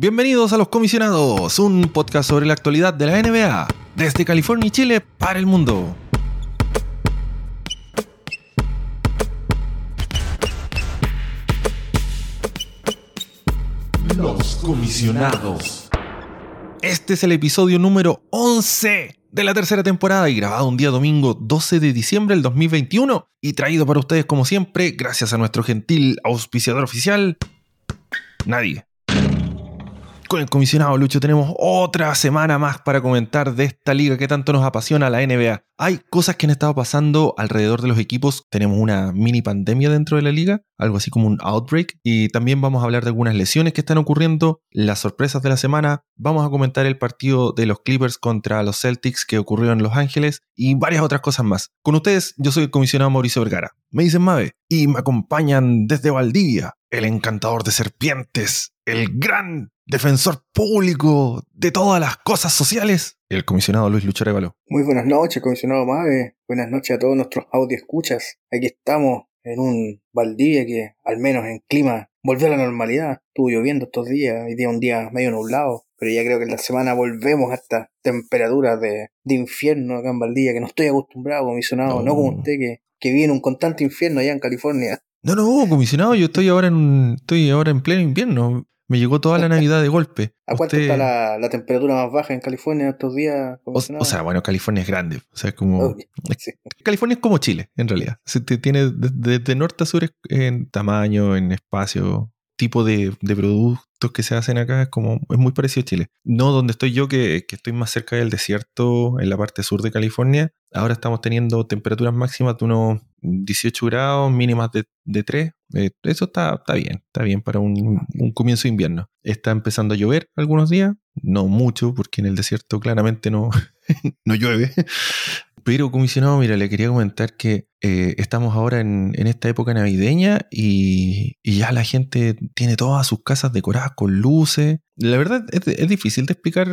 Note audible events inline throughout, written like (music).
Bienvenidos a Los Comisionados, un podcast sobre la actualidad de la NBA, desde California y Chile para el mundo. Los Comisionados. Este es el episodio número 11 de la tercera temporada y grabado un día domingo 12 de diciembre del 2021 y traído para ustedes como siempre gracias a nuestro gentil auspiciador oficial, nadie. Con el comisionado Lucho tenemos otra semana más para comentar de esta liga que tanto nos apasiona, la NBA. Hay cosas que han estado pasando alrededor de los equipos. Tenemos una mini pandemia dentro de la liga, algo así como un outbreak. Y también vamos a hablar de algunas lesiones que están ocurriendo, las sorpresas de la semana. Vamos a comentar el partido de los Clippers contra los Celtics que ocurrió en Los Ángeles y varias otras cosas más. Con ustedes, yo soy el comisionado Mauricio Vergara. Me dicen Mave y me acompañan desde Valdivia, el encantador de serpientes, el gran defensor público de todas las cosas sociales, el comisionado Luis Lucho Muy buenas noches, comisionado Mave. Buenas noches a todos nuestros audio escuchas. Aquí estamos en un Valdivia que, al menos en clima, volvió a la normalidad. Estuvo lloviendo estos días, hoy día un día medio nublado, pero ya creo que en la semana volvemos a estas temperaturas de, de infierno acá en Valdivia, que no estoy acostumbrado, comisionado, no, como usted que, que vive en un constante infierno allá en California. No, no, comisionado, yo estoy ahora en, estoy ahora en pleno invierno. Me llegó toda la Navidad de golpe. ¿A cuánto está la, temperatura más baja en California estos días? O, sea, bueno, California es grande. O sea, como. California es como Chile, en realidad. Se tiene desde norte a sur en tamaño, en espacio, tipo de, de productos que se hacen acá, es como. Es muy parecido a Chile. No donde estoy yo, que, que estoy más cerca del desierto, en la parte sur de California. Ahora estamos teniendo temperaturas máximas de unos 18 grados, mínimas de, de 3. Eh, eso está, está bien, está bien para un, comienzo de invierno. Está empezando a llover algunos días, no mucho, porque en el desierto claramente no, (laughs) no llueve. Pero, comisionado, mira, le quería comentar que eh, estamos ahora en, esta época navideña y, ya la gente tiene todas sus casas decoradas con luces. La verdad es, difícil de explicar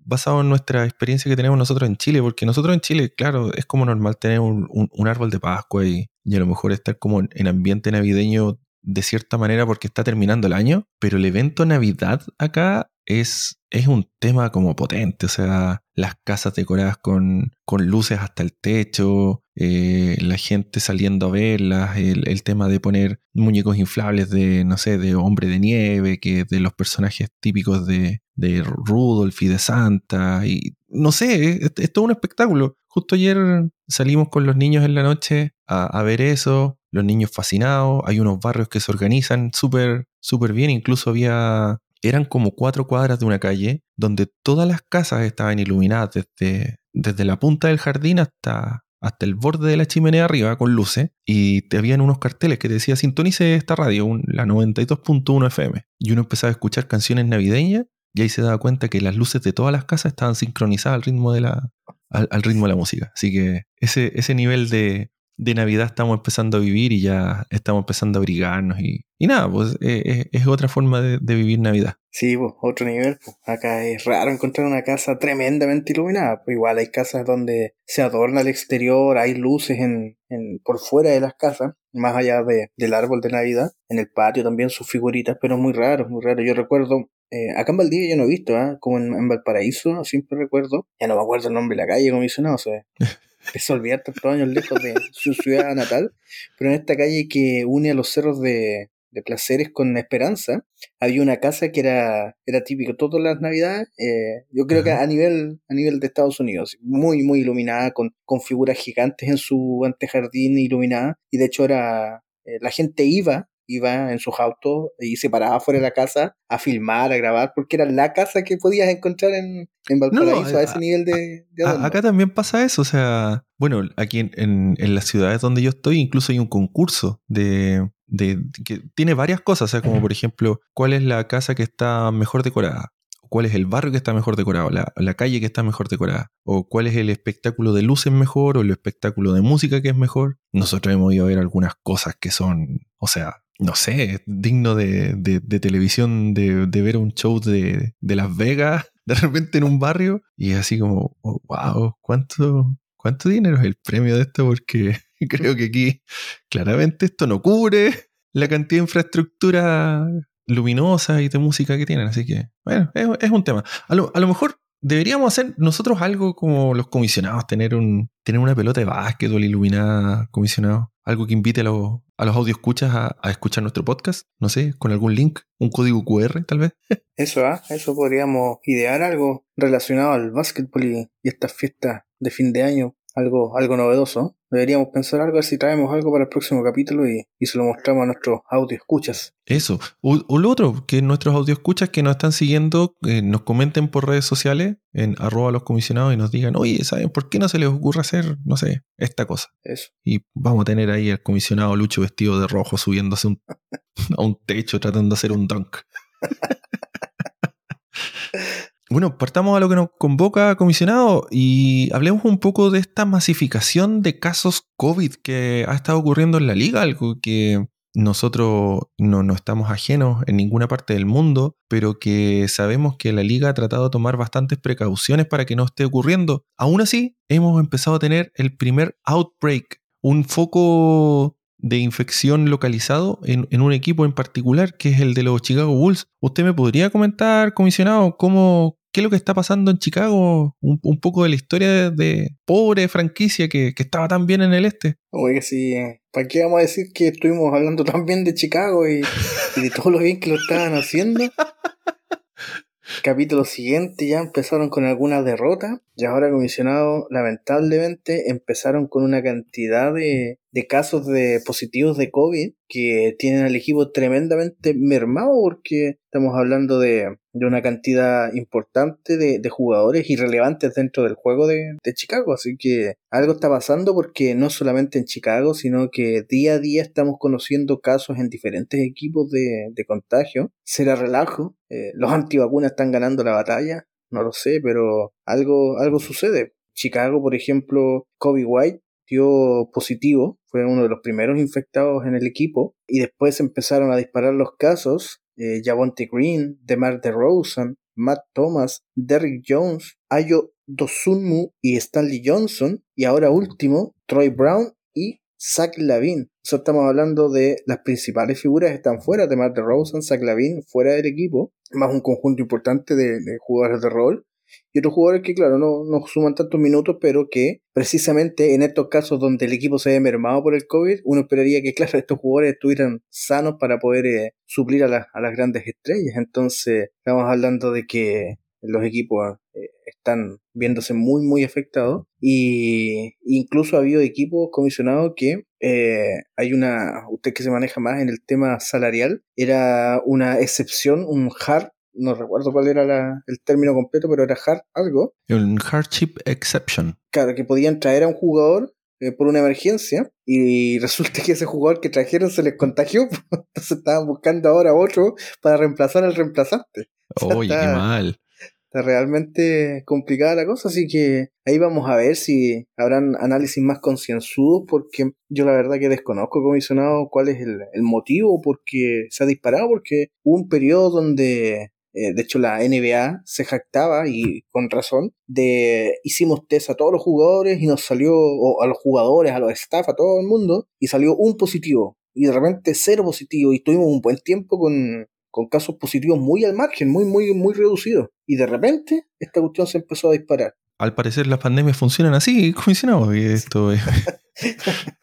basado en nuestra experiencia que tenemos nosotros en Chile, porque nosotros en Chile, claro, es como normal tener un, árbol de Pascua y, a lo mejor estar como en ambiente navideño de cierta manera porque está terminando el año, pero el evento Navidad acá es, es un tema como potente, o sea, las casas decoradas con, con luces hasta el techo, eh, la gente saliendo a verlas, el, tema de poner muñecos inflables de, no sé, de hombre de nieve, que de los personajes típicos de, de Rudolph y de Santa, y no sé, es, todo un espectáculo. Justo ayer salimos con los niños en la noche a, a ver eso, los niños fascinados, hay unos barrios que se organizan súper, súper bien, incluso había eran como cuatro cuadras de una calle donde todas las casas estaban iluminadas desde, desde la punta del jardín hasta, hasta el borde de la chimenea arriba con luces y te habían unos carteles que decía sintonice esta radio, la 92.1 FM. Y uno empezaba a escuchar canciones navideñas y ahí se daba cuenta que las luces de todas las casas estaban sincronizadas al ritmo de la, al, ritmo de la música. Así que ese, ese nivel de, de Navidad estamos empezando a vivir y ya estamos empezando a abrigarnos y, y nada, pues eh, eh, es, otra forma de, vivir Navidad. Sí, pues otro nivel. Pues. Acá es raro encontrar una casa tremendamente iluminada. Pues igual hay casas donde se adorna el exterior, hay luces en, en por fuera de las casas, más allá de, del árbol de Navidad. En el patio también sus figuritas, pero muy raro, muy raro. Yo recuerdo eh, acá en Valdivia yo no he visto, ¿eh? como en, en, Valparaíso, siempre recuerdo. Ya no me acuerdo el nombre de la calle, como dice, no, o sea, (laughs) es olvidar tantos años lejos de su ciudad natal, pero en esta calle que une a los cerros de, de Placeres con Esperanza, había una casa que era, era típico todas las navidades, eh, yo creo que a nivel, a nivel de Estados Unidos, muy, muy iluminada, con, con figuras gigantes en su antejardín iluminada, y de hecho era, eh, la gente iba iba en sus autos y se paraba fuera de la casa a filmar, a grabar, porque era la casa que podías encontrar en, en Valparaíso a ese nivel de, Acá también pasa eso, o sea, bueno, aquí en, en, las ciudades donde yo estoy incluso hay un concurso de, de, que tiene varias cosas, o sea, como por ejemplo, ¿cuál es la casa que está mejor decorada? cuál es el barrio que está mejor decorado, la, la, calle que está mejor decorada, o cuál es el espectáculo de luces mejor, o el espectáculo de música que es mejor. Nosotros hemos ido a ver algunas cosas que son, o sea, no sé, digno de, de, televisión, de, ver un show de, Las Vegas, (laughs) de repente en un barrio, y así como, wow, oh, ¿cuánto, ¿cuánto dinero es el premio de esto? Porque (laughs) creo que aquí claramente esto no cubre la cantidad de infraestructura luminosas y de música que tienen. Así que, bueno, es, un tema. A lo, mejor deberíamos hacer nosotros algo como los comisionados, tener, un, tener una pelota de básquetbol iluminada comisionado. Algo que invite a los, a los audio escuchas a, a, escuchar nuestro podcast. No sé, con algún link, un código QR tal vez. (laughs) Eso, ¿ah? Eso podríamos idear algo relacionado al básquetbol y, y estas fiestas de fin de año algo, algo novedoso. Deberíamos pensar algo, si traemos algo para el próximo capítulo y, se lo mostramos a nuestros audio escuchas. Eso. O, lo otro, que nuestros audio escuchas que nos están siguiendo eh, nos comenten por redes sociales en arroba los comisionados y nos digan, oye, ¿saben por qué no se les ocurre hacer, no sé, esta cosa? Eso. Y vamos a tener ahí al comisionado Lucho vestido de rojo subiéndose (laughs) a un techo tratando de hacer un dunk. (laughs) Bueno, partamos a lo que nos convoca, comisionado, y hablemos un poco de esta masificación de casos COVID que ha estado ocurriendo en la liga, algo que nosotros no, no, estamos ajenos en ninguna parte del mundo, pero que sabemos que la liga ha tratado de tomar bastantes precauciones para que no esté ocurriendo. Aún así, hemos empezado a tener el primer outbreak, un foco de infección localizado en, en, un equipo en particular, que es el de los Chicago Bulls. ¿Usted me podría comentar, comisionado, cómo, qué es lo que está pasando en Chicago, un, poco de la historia de, pobre franquicia que, estaba tan bien en el este. Oye, sí, ¿para qué vamos a decir que estuvimos hablando tan bien de Chicago y, y de todo lo bien que lo estaban haciendo? (laughs) Capítulo siguiente ya empezaron con alguna derrota y ahora comisionado lamentablemente empezaron con una cantidad de, de casos de positivos de COVID que tienen al equipo tremendamente mermado porque estamos hablando de, de una cantidad importante de, de, jugadores irrelevantes dentro del juego de, de, Chicago. Así que algo está pasando porque no solamente en Chicago, sino que día a día estamos conociendo casos en diferentes equipos de, de contagio. Será relajo. Eh, los antivacunas están ganando la batalla. No lo sé, pero algo, algo sucede. Chicago, por ejemplo, Kobe White dio positivo, fue uno de los primeros infectados en el equipo, y después empezaron a disparar los casos. Eh, Javonte Green, DeMar DeRozan, Matt Thomas, Derrick Jones, Ayo Dosunmu y Stanley Johnson, y ahora último, Troy Brown y Zach Lavin. Eso estamos hablando de las principales figuras que están fuera, de Mark DeRozan, Zach Lavin, fuera del equipo, más un conjunto importante de, jugadores de rol. Y otros jugadores que, claro, no, no, suman tantos minutos, pero que precisamente en estos casos donde el equipo se ve mermado por el COVID, uno esperaría que, claro, estos jugadores estuvieran sanos para poder eh, suplir a, a las grandes estrellas. Entonces, estamos hablando de que los equipos eh, están viéndose muy muy afectados y incluso ha habido equipos comisionados que eh, hay una usted que se maneja más en el tema salarial era una excepción un hard no recuerdo cuál era el término completo pero era hard algo. Un hardship exception. Claro que podían traer a un jugador eh, por una emergencia y (laughs) resulta que ese jugador que trajeron se les contagió. (laughs) Entonces estaban buscando ahora otro para reemplazar al reemplazante. (laughs) Oye, qué mal. realmente complicada la cosa, así que ahí vamos a ver si habrán análisis más concienzudos, porque yo la verdad que desconozco, comisionado, cuál es el, motivo porque se ha disparado, porque hubo un periodo donde, eh, de hecho, la NBA se jactaba, y con razón, de hicimos test a todos los jugadores y nos salió, o a los jugadores, a los staff, a todo el mundo, y salió un positivo. Y de repente cero positivo y tuvimos un buen tiempo con, con casos positivos muy al margen, muy, muy, muy reducidos. Y de repente, esta cuestión se empezó a disparar. Al parecer las pandemias funcionan así, comisionado. esto (laughs) es,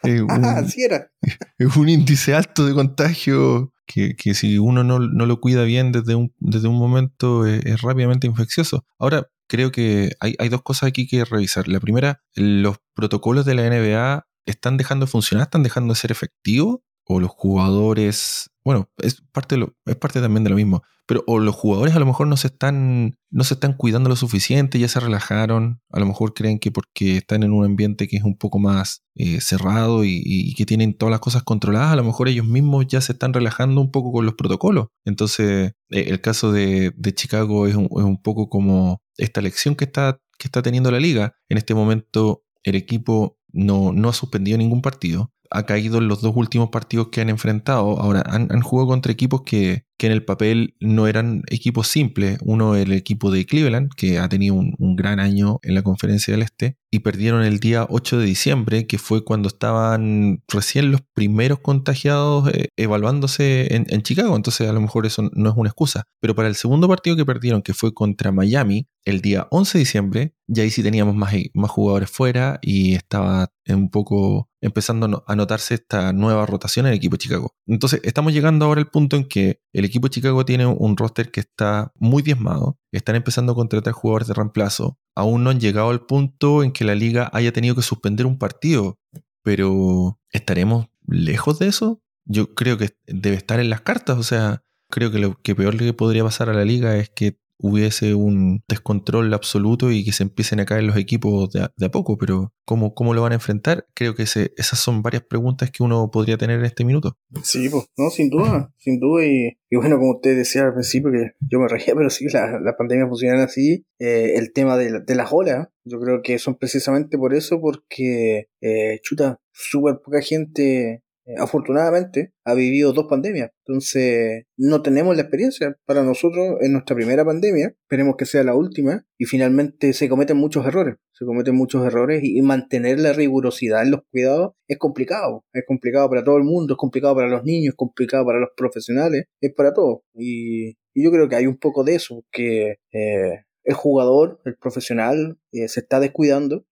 un, así era. es un índice alto de contagio que, si uno no, lo cuida bien desde un, desde un momento es, rápidamente infeccioso. Ahora, creo que hay, hay dos cosas aquí que revisar. La primera, los protocolos de la NBA están dejando de funcionar, están dejando de ser efectivos o los jugadores, bueno, es parte, de lo, es parte también de lo mismo, pero o los jugadores a lo mejor no se están, no se están cuidando lo suficiente, ya se relajaron, a lo mejor creen que porque están en un ambiente que es un poco más eh, cerrado y, que tienen todas las cosas controladas, a lo mejor ellos mismos ya se están relajando un poco con los protocolos. Entonces, eh, el caso de, de Chicago es un, es un, poco como esta lección que está, que está teniendo la liga. En este momento el equipo no, no ha suspendido ningún partido ha caído en los dos últimos partidos que han enfrentado. Ahora, han, jugado contra equipos que, en el papel no eran equipos simples. Uno, el equipo de Cleveland, que ha tenido un, gran año en la conferencia del Este, y perdieron el día 8 de diciembre, que fue cuando estaban recién los primeros contagiados eh, evaluándose en, en Chicago. Entonces, a lo mejor eso no es una excusa. Pero para el segundo partido que perdieron, que fue contra Miami, el día 11 de diciembre, ya ahí sí teníamos más, más jugadores fuera y estaba un poco empezando a notarse esta nueva rotación en el equipo de Chicago. Entonces, estamos llegando ahora al punto en que el equipo de Chicago tiene un roster que está muy diezmado, están empezando a contratar jugadores de reemplazo, aún no han llegado al punto en que la liga haya tenido que suspender un partido, pero ¿estaremos lejos de eso? Yo creo que debe estar en las cartas, o sea, creo que lo que peor le podría pasar a la liga es que hubiese un descontrol absoluto y que se empiecen a caer los equipos de a, poco, pero ¿cómo, ¿cómo, lo van a enfrentar? Creo que ese, esas son varias preguntas que uno podría tener en este minuto. Sí, pues, no, sin duda, sin duda, y, bueno, como usted decía al principio, que yo me reía, (laughs) pero sí, la, la pandemia funciona así, eh, el tema de, de las olas, yo creo que son precisamente por eso, porque, eh, chuta, súper poca gente afortunadamente ha vivido dos pandemias, entonces no tenemos la experiencia. Para nosotros es nuestra primera pandemia, esperemos que sea la última, y finalmente se cometen muchos errores, se cometen muchos errores y, mantener la rigurosidad en los cuidados es complicado, es complicado para todo el mundo, es complicado para los niños, es complicado para los profesionales, es para todos. Y, yo creo que hay un poco de eso, que eh, el jugador, el profesional, eh, se está descuidando,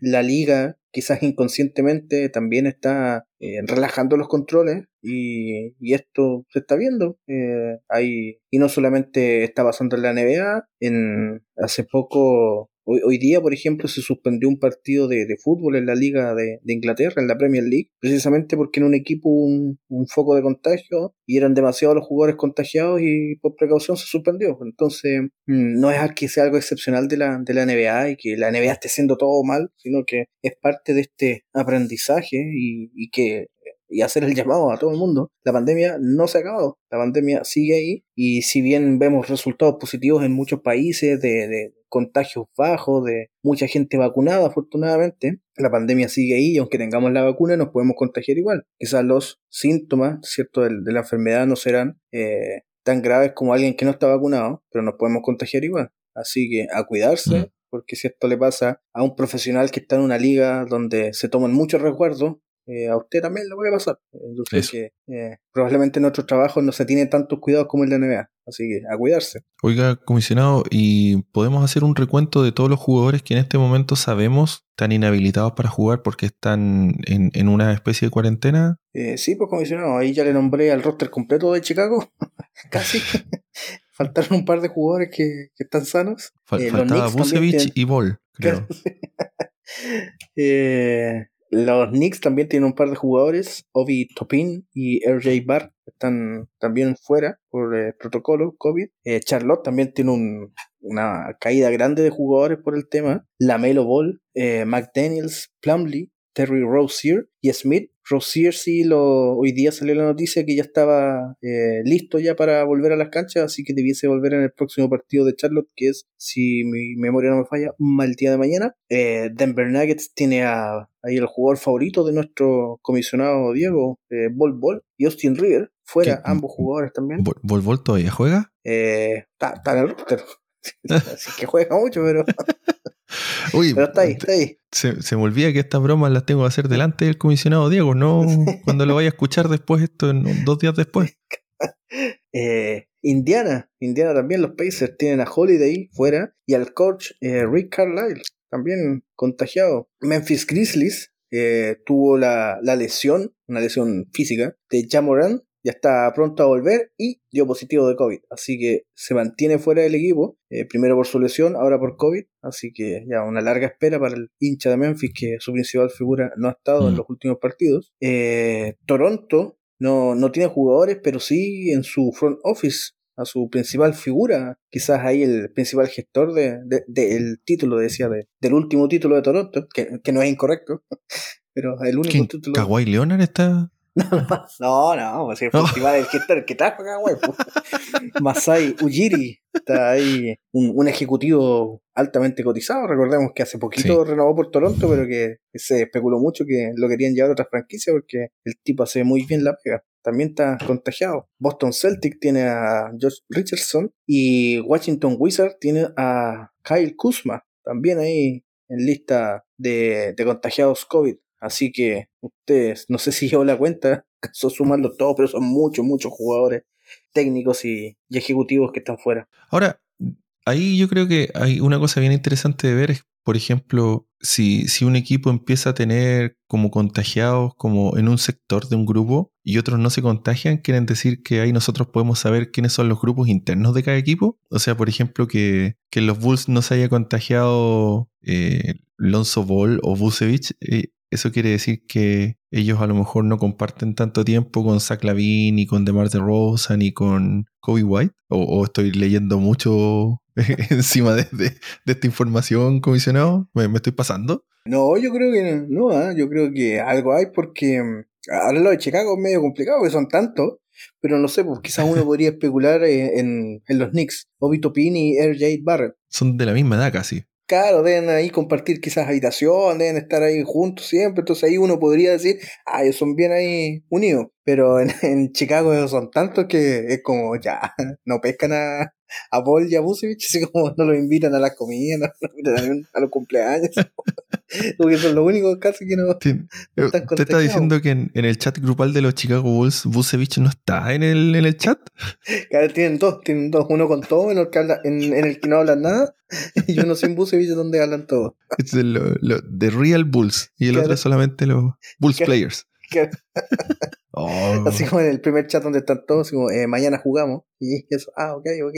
la liga quizás inconscientemente también está eh, relajando los controles y, y, esto se está viendo. Eh, y no solamente está pasando en la NBA, en, hace poco Hoy, día, por ejemplo, se suspendió un partido de, fútbol en la Liga de, Inglaterra, en la Premier League, precisamente porque en un equipo hubo un, foco de contagio y eran demasiados los jugadores contagiados y por precaución se suspendió. Entonces, mm, no es que sea algo excepcional de la, de la NBA y que la NBA esté haciendo todo mal, sino que es parte de este aprendizaje y, y que y hacer el llamado a todo el mundo. La pandemia no se ha acabado, la pandemia sigue ahí y si bien vemos resultados positivos en muchos países de, de contagios bajos, de mucha gente vacunada afortunadamente, la pandemia sigue ahí y aunque tengamos la vacuna nos podemos contagiar igual. Quizás los síntomas, ¿cierto?, de, de la enfermedad no serán eh, tan graves como alguien que no está vacunado, pero nos podemos contagiar igual. Así que a cuidarse, mm. porque si esto le pasa a un profesional que está en una liga donde se toman muchos recuerdos, eh, a usted también lo voy a pasar. Yo creo que eh, probablemente en otros trabajos no se tiene tantos cuidados como en la NBA. Así que a cuidarse. Oiga, comisionado, ¿y podemos hacer un recuento de todos los jugadores que en este momento sabemos están inhabilitados para jugar porque están en, una especie de cuarentena? Eh, sí, pues comisionado, ahí ya le nombré al roster completo de Chicago. (laughs) Casi. (laughs) Faltaron un par de jugadores que, están sanos. faltaba Busevich y Ball, (laughs) creo. eh, los Knicks también tienen un par de jugadores, Obi Topin y RJ Barr, están también fuera por el protocolo COVID. Eh, Charlotte también tiene una caída grande de jugadores por el tema. Lamelo Ball, eh, McDaniels, Plumlee, Terry Rozier y Smith. Rozier sí lo, hoy día salió la noticia que ya estaba eh, listo ya para volver a las canchas, así que debiese volver en el próximo partido de Charlotte, que es, si mi memoria no me falla, mal día de mañana. Eh, Denver Nuggets tiene a, ahí el jugador favorito de nuestro comisionado Diego, eh, Bol Bol, y Austin River, fuera ambos jugadores también. ¿Bol Bol todavía juega? Está en el roster. (laughs) Así que juega mucho, pero... (laughs) Uy, Pero está ahí, está ahí. Se, me olvida que estas bromas las tengo que hacer delante del comisionado Diego, no (laughs) cuando lo vaya a escuchar después, esto en dos días después. (laughs) Eh, Indiana, Indiana también, los Pacers tienen a Holiday fuera y al coach eh, Rick Carlisle también contagiado. Memphis Grizzlies eh, tuvo la, la, lesión, una lesión física de Jamoran ya está pronto a volver y dio positivo de COVID. Así que se mantiene fuera del equipo, eh, primero por su lesión, ahora por COVID. Así que ya una larga espera para el hincha de Memphis, que su principal figura no ha estado en mm. los últimos partidos. Eh, Toronto no, no tiene jugadores, pero sí en su front office a su principal figura, quizás ahí el principal gestor del de, título, decía, de, del último título de Toronto, que, que no es incorrecto, (laughs) pero el único título. ¿Kawhi Leonard está (laughs) No, no, pues el festival el que, el que trajo acá, güey. Masai Ujiri está ahí, un, ejecutivo altamente cotizado. Recordemos que hace poquito renovó por Toronto, pero que se especuló mucho que lo querían llevar a otra franquicia porque el tipo hace muy bien la pega. También está contagiado. Boston Celtic tiene a Josh Richardson y Washington Wizards tiene a Kyle Kuzma, también ahí en lista de, de contagiados COVID. Así que ustedes, no sé si llevo la cuenta, (laughs) son sumando todo, pero son muchos, muchos jugadores técnicos y, ejecutivos que están fuera. Ahora, ahí yo creo que hay una cosa bien interesante de ver, es, por ejemplo, si, si un equipo empieza a tener como contagiados como en un sector de un grupo y otros no se contagian, quieren decir que ahí nosotros podemos saber quiénes son los grupos internos de cada equipo. O sea, por ejemplo, que, que los Bulls no se haya contagiado eh, Lonzo Ball o Vucevic, eh, eso quiere decir que ellos a lo mejor no comparten tanto tiempo con Zach Lavin, ni con DeMar DeRozan, ni con Kobe White. O, estoy leyendo mucho (laughs) encima de, esta información, comisionado. ¿Me, estoy pasando? No, yo creo que no. ¿ah? Yo creo que algo hay porque mm, ahora lo de Chicago es medio complicado, porque son tantos. Pero no sé, pues quizás uno (laughs) podría especular en, en, los Knicks. Obi Topin y RJ Barrett. Son de la misma edad casi. Claro, deben ahí compartir quizás habitación, deben estar ahí juntos siempre, entonces ahí uno podría decir, ah, ellos son bien ahí unidos, pero en, Chicago ellos son tantos que es como, ya, (laughs) no pescan a, a Paul y a así como no lo invitan a las comidas, no lo invitan a, los cumpleaños. (laughs) Porque son los únicos casos que no, sí. están ¿Usted está diciendo que en, el chat grupal de los Chicago Bulls, Busevich no está en el, en el chat? Claro, tienen dos, tienen dos, uno con todo, en el que, en, el que no hablan nada, (laughs) y uno sin Busevich donde hablan todos. Es de, de Real Bulls, y el otro es solamente los Bulls Players. (laughs) Oh. Así como en el primer chat donde están todos, como eh, mañana jugamos. Y eso, ah, ok, ok.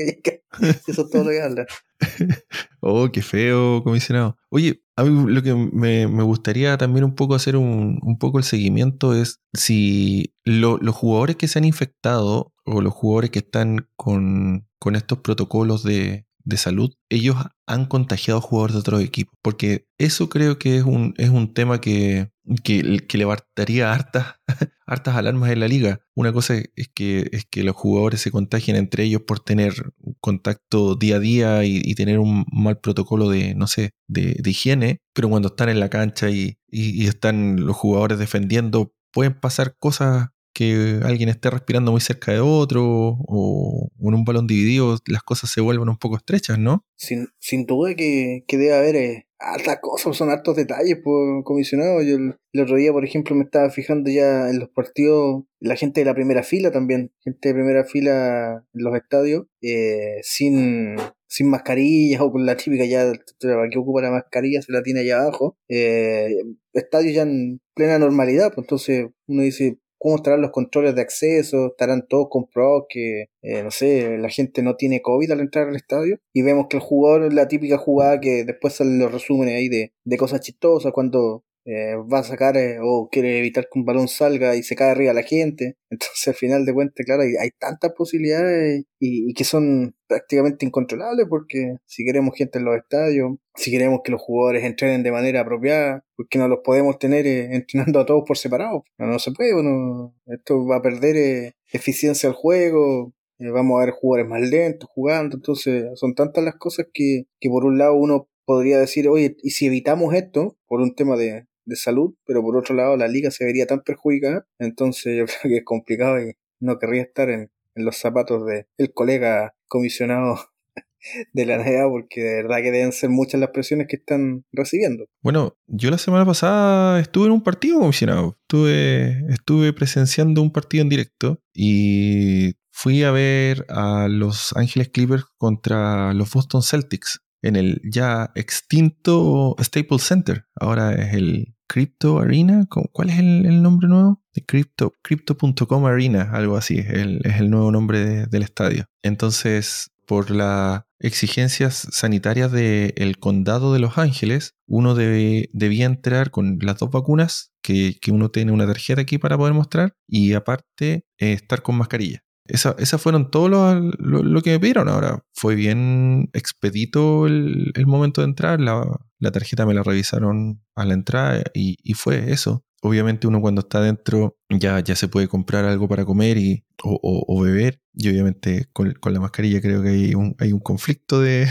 (laughs) Eso es todo lo que habla. (laughs) oh, qué feo, comisionado. Oye, a mí lo que me, gustaría también un poco hacer un, poco el seguimiento es si los jugadores que se han infectado o los jugadores que están con, con estos protocolos de, de salud, ellos han contagiado jugadores de otros equipos. Porque eso creo que es un, es un tema que, que, que levantaría hartas, (laughs) hartas alarmas en la liga. Una cosa es que, es que los jugadores se contagien entre ellos por tener contacto día a día y, tener un mal protocolo de, no sé, de, higiene, pero cuando están en la cancha y, y están los jugadores defendiendo, pueden pasar cosas que alguien esté respirando muy cerca de otro o, en un balón dividido, las cosas se vuelven un poco estrechas, ¿no? Sin, sin duda que, que debe haber eh, altas cosas, son hartos detalles, por comisionado. Yo el, otro día, por ejemplo, me estaba fijando ya en los partidos, la gente de la primera fila también, gente de primera fila en los estadios, eh, sin, sin mascarillas o con la típica ya que ocupa la mascarilla se la tiene allá abajo. Eh, estadios ya en plena normalidad, pues entonces uno dice, cómo estarán los controles de acceso, estarán todos comprobados que, eh, no sé, la gente no tiene COVID al entrar al estadio. Y vemos que el jugador la típica jugada que después salen los resúmenes ahí de, de cosas chistosas cuando eh, va a sacar eh, o quiere evitar que un balón salga y se cae arriba la gente. (laughs) Entonces, al final de cuentas, claro, hay, tantas posibilidades y, que son prácticamente incontrolables porque si queremos gente en los estadios, si queremos que los jugadores entrenen de manera apropiada, porque no los podemos tener eh, (laughs) entrenando a todos por separado. No, no se puede, no, esto va a perder eficiencia al juego, vamos a ver jugadores más lentos jugando, entonces son tantas las cosas que, que por un lado uno podría decir, oye, y si evitamos esto por un tema de, de salud, pero por otro lado la liga se vería tan perjudicada, entonces yo (laughs) creo que es complicado y no querría estar en, los zapatos del el colega comisionado (laughs) de la NBA porque de verdad que deben ser muchas las presiones que están recibiendo. Bueno, yo la semana pasada estuve en un partido comisionado, estuve, estuve presenciando un partido en directo y fui a ver a los Ángeles Clippers contra los Boston Celtics en el ya extinto Staples Center. Ahora es el Crypto Arena. ¿Cuál es el, nombre nuevo? De Crypto, Crypto.com Arena, algo así. Es el, nuevo nombre del estadio. Entonces, por las exigencias sanitarias del condado de Los Ángeles, uno debía entrar con las dos vacunas, que, uno tiene una tarjeta aquí para poder mostrar, y aparte eh, estar con mascarilla. Esas fueron todo lo, que me pidieron. Ahora, fue bien expedito el, momento de entrar. La, tarjeta me la revisaron a la entrada y, fue eso. obviamente uno cuando está adentro ya, ya se puede comprar algo para comer y, o, beber. Y obviamente con, la mascarilla creo que hay un, hay un conflicto de,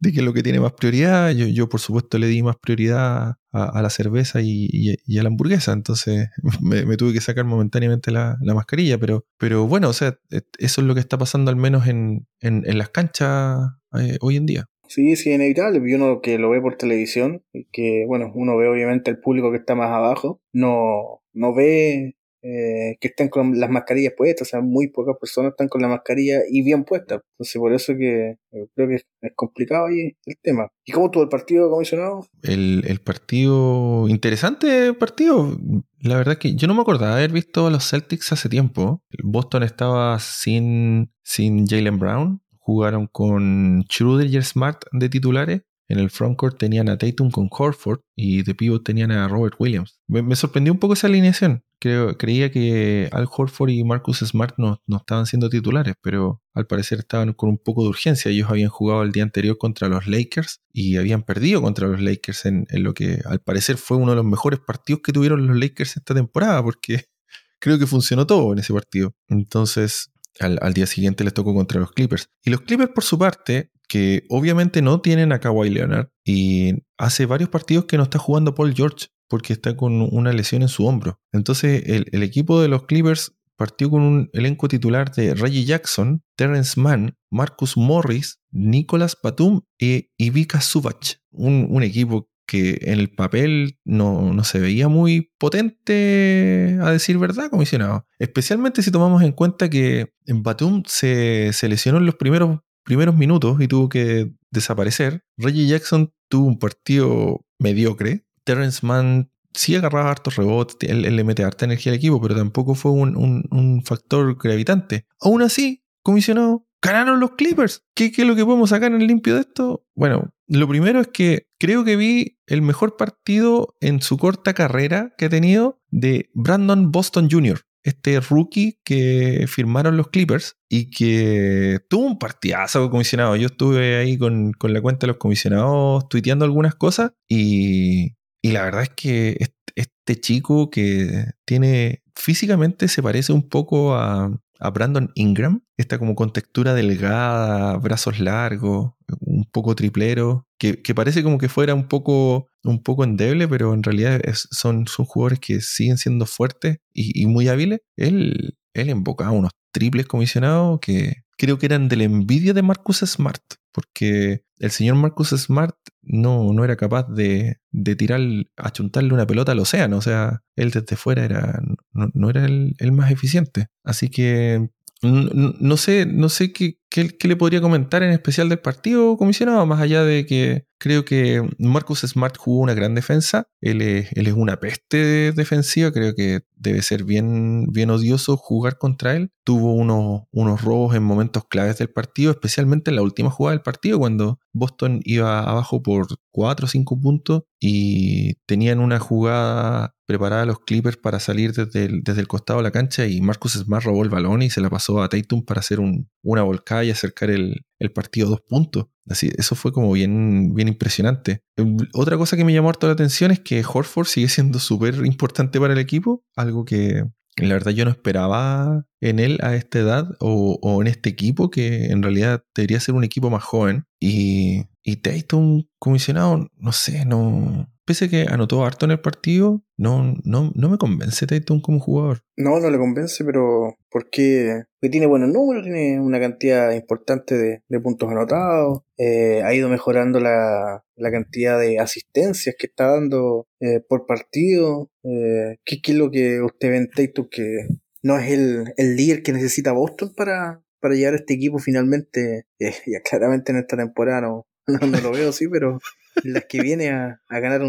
de que es lo que tiene más prioridad. Yo, yo por supuesto le di más prioridad a, la cerveza y, a la hamburguesa, entonces (laughs) me, tuve que sacar momentáneamente la, mascarilla, pero, pero bueno, o sea, e, eso es lo que está pasando al menos en, en, las canchas eh, hoy en día. Sí, sí, inevitable. Y uno que lo ve por televisión, y que, bueno, uno ve obviamente el público que está más abajo, no, no ve eh, que están con las mascarillas puestas, o sea, muy pocas personas están con la mascarilla y bien puesta. Entonces, por eso que eh, creo que es complicado ahí el tema. ¿Y cómo tuvo el partido comisionado? El, el partido, interesante partido. La verdad que yo no me acordaba de haber visto a los Celtics hace tiempo. Boston estaba sin, sin Jalen Brown. Jugaron con Schroeder y Smart de titulares en el frontcourt tenían a Tatum con Horford y de pivot tenían a Robert Williams. Me, sorprendió un poco esa alineación. Creo, creía que Al Horford y Marcus Smart no, no, estaban siendo titulares, pero al parecer estaban con un poco de urgencia. Ellos habían jugado el día anterior contra los Lakers y habían perdido contra los Lakers en, lo que al parecer fue uno de los mejores partidos que tuvieron los Lakers esta temporada, porque (laughs) creo que funcionó todo en ese partido. Entonces, al, al, día siguiente les tocó contra los Clippers. Y los Clippers, por su parte, que obviamente no tienen a Kawhi Leonard y hace varios partidos que no está jugando Paul George porque está con una lesión en su hombro. Entonces el, equipo de los Clippers partió con un elenco titular de Reggie Jackson, Terrence Mann, Marcus Morris, Nicolas Batum e Ivica Subach. Un, equipo que en el papel no, no, se veía muy potente, a decir verdad, comisionado. Especialmente si tomamos en cuenta que en Batum se, se lesionó en los primeros primeros minutos y tuvo que desaparecer. Reggie Jackson tuvo un partido mediocre. Terrence Mann sí agarraba hartos rebotes, él, le mete harta energía al equipo, pero tampoco fue un, factor gravitante. Aún así, comisionado, ganaron los Clippers. ¿Qué, es lo que podemos sacar en limpio de esto? Bueno, lo primero es que creo que vi el mejor partido en su corta carrera que ha tenido de Brandon Boston Jr este rookie que firmaron los Clippers y que tuvo un partidazo comisionado. Yo estuve ahí con, la cuenta de los comisionados tuiteando algunas cosas y, y la verdad es que este chico que tiene físicamente se parece un poco a, a Brandon Ingram. Está como con textura delgada, brazos largos, un poco triplero, que, parece como que fuera un poco, un poco endeble, pero en realidad son, son jugadores que siguen siendo fuertes y, muy hábiles. Él, él embocaba unos triples comisionados que creo que eran de la envidia de Marcus Smart, porque el señor Marcus Smart no, no era capaz de, de tirar, achuntarle una pelota al océano, o sea, él desde fuera era, no, era el, el, más eficiente. Así que no, sé, no sé qué, qué, le podría comentar en especial del partido comisionado, más allá de que creo que Marcus Smart jugó una gran defensa. Él es, una peste defensiva, creo que debe ser bien, bien odioso jugar contra él. Tuvo unos, unos robos en momentos claves del partido, especialmente en la última jugada del partido, cuando Boston iba abajo por 4 o 5 puntos y tenían una jugada preparada los Clippers para salir desde el, desde el costado de la cancha y Marcus Smart robó el balón y se la pasó a Tatum para hacer una volcada y acercar el, partido a dos puntos. Así, eso fue como bien, bien impresionante. Em, otra cosa que me llamó harto la atención es que Horford sigue siendo súper importante para el equipo, algo que la verdad yo no esperaba en él a esta edad o, o, en este equipo que en realidad debería ser un equipo más joven. Y, y Tatum comisionado, no sé, no, pese que anotó harto en el partido, no, no, no me convence Tatum como jugador. No, no le convence, pero porque, porque tiene buenos números, tiene una cantidad importante de, puntos anotados, eh, ha ido mejorando la, cantidad de asistencias que está dando eh, por partido. Eh, ¿qué, es lo que usted ve en Tatum que no es el, el líder que necesita Boston para, para llevar a este equipo finalmente? ya claramente en esta temporada no, (laughs) no lo veo así, pero las que viene a, ganar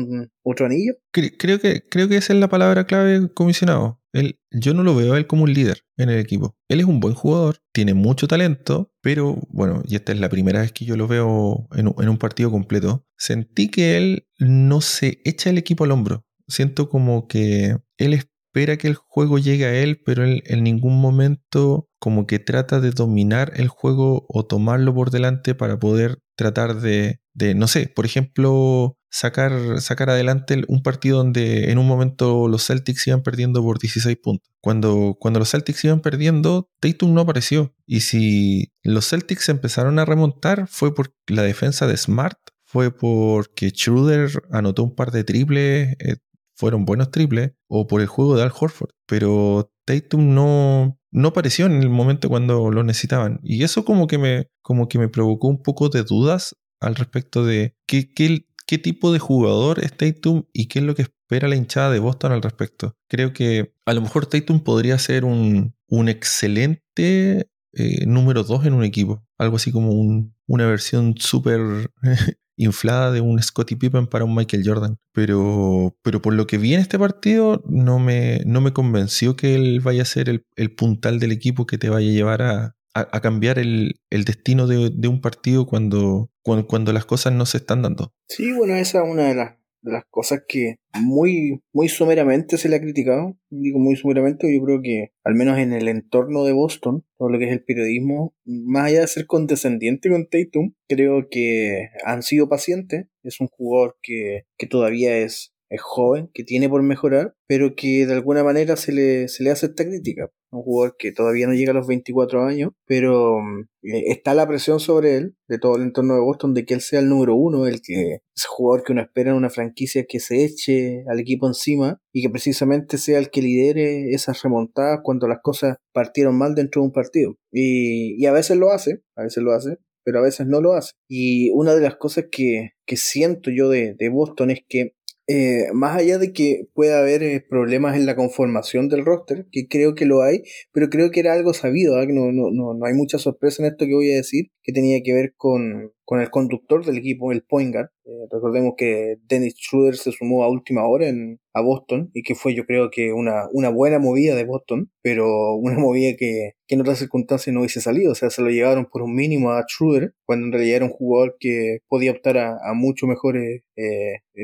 otro anillo. Creo que, creo que esa es la palabra clave, comisionado. Él, yo no lo veo a él como un líder en el equipo. Él es un buen jugador, tiene mucho talento, pero bueno, y esta es la primera vez que yo lo veo en, un partido completo. Sentí que él no se echa el equipo al hombro. Siento como que él es espera que el juego llegue a él, pero él en ningún momento como que trata de dominar el juego o tomarlo por delante para poder tratar de, no sé, por ejemplo, sacar, sacar adelante un partido donde en un momento los Celtics iban perdiendo por 16 puntos. Cuando, cuando los Celtics iban perdiendo, Tatum no apareció. Y si los Celtics empezaron a remontar fue por la defensa de Smart, fue porque Schroeder anotó un par de triples, eh, fueron buenos triples, o por el juego de Al Horford. Pero Tatum no, no apareció en el momento cuando lo necesitaban. Y eso como que me, como que me provocó un poco de dudas al respecto de qué, qué, tipo de jugador es Tatum y qué es lo que espera la hinchada de Boston al respecto. Creo que a lo mejor Tatum podría ser un, un excelente eh, número 2 en un equipo. Algo así como un, una versión súper (laughs) inflada de un Scottie Pippen para un Michael Jordan. Pero, pero por lo que vi en este partido, no me, no me convenció que él vaya a ser el, el puntal del equipo que te vaya a llevar a, a, cambiar el, el destino de, de, un partido cuando, cuando, cuando, las cosas no se están dando. Sí, bueno, esa es una de las, de las cosas que muy, muy someramente se le ha criticado. Digo muy someramente, yo creo que al menos en el entorno de Boston, todo lo que es el periodismo, más allá de ser condescendiente con Tatum, creo que han sido pacientes. Es un jugador que, que todavía es es joven, que tiene por mejorar, pero que de alguna manera se le, se le hace esta crítica. Un jugador que todavía no llega a los 24 años, pero eh, está la presión sobre él, de todo el entorno de Boston, de que él sea el número uno, el que es jugador que uno espera en una franquicia que se eche al equipo encima y que precisamente sea el que lidere esas remontadas cuando las cosas partieron mal dentro de un partido. Y, y a veces lo hace, a veces lo hace, pero a veces no lo hace. Y una de las cosas que, que siento yo de, de Boston es que eh, más allá de que pueda haber eh, problemas en la conformación del roster, que creo que lo hay, pero creo que era algo sabido, ¿ah? no, no, no, no, hay mucha sorpresa en esto que voy a decir, que tenía que ver con, con el conductor del equipo, el point guard. Eh, recordemos que Dennis Schroeder se sumó a última hora en, a Boston y que fue yo creo que una, una buena movida de Boston, pero una movida que, que en otras circunstancias no hubiese salido. O sea, se lo llevaron por un mínimo a Schroeder, cuando en realidad era un jugador que podía optar a, a mucho mejor eh,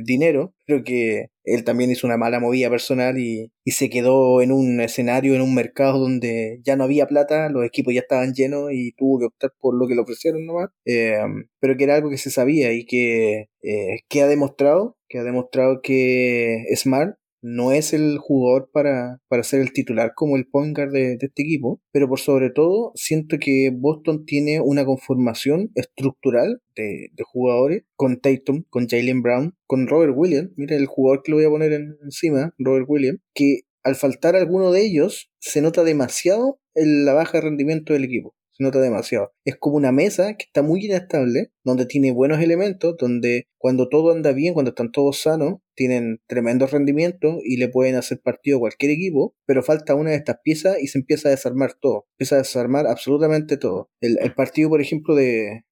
dinero. Creo que él también hizo una mala movida personal y, y, se quedó en un escenario, en un mercado donde ya no había plata, los equipos ya estaban llenos y tuvo que optar por lo que le ofrecieron nomás. Eh, pero que era algo que se sabía y que, eh, que ha demostrado, que ha demostrado que Smart no es el jugador para, para ser el titular como el point guard de, este equipo, pero por sobre todo siento que Boston tiene una conformación estructural de, de jugadores con Tatum, con Jalen Brown, con Robert Williams, mira el jugador que lo voy a poner en, encima, Robert Williams, que al faltar alguno de ellos se nota demasiado en la baja de rendimiento del equipo se nota demasiado. Es como una mesa que está muy inestable, donde tiene buenos elementos, donde cuando todo anda bien, cuando están todos sanos, tienen tremendo rendimiento y le pueden hacer partido a cualquier equipo, pero falta una de estas piezas y se empieza a desarmar todo. Empieza a desarmar absolutamente todo. El, partido, por ejemplo, de,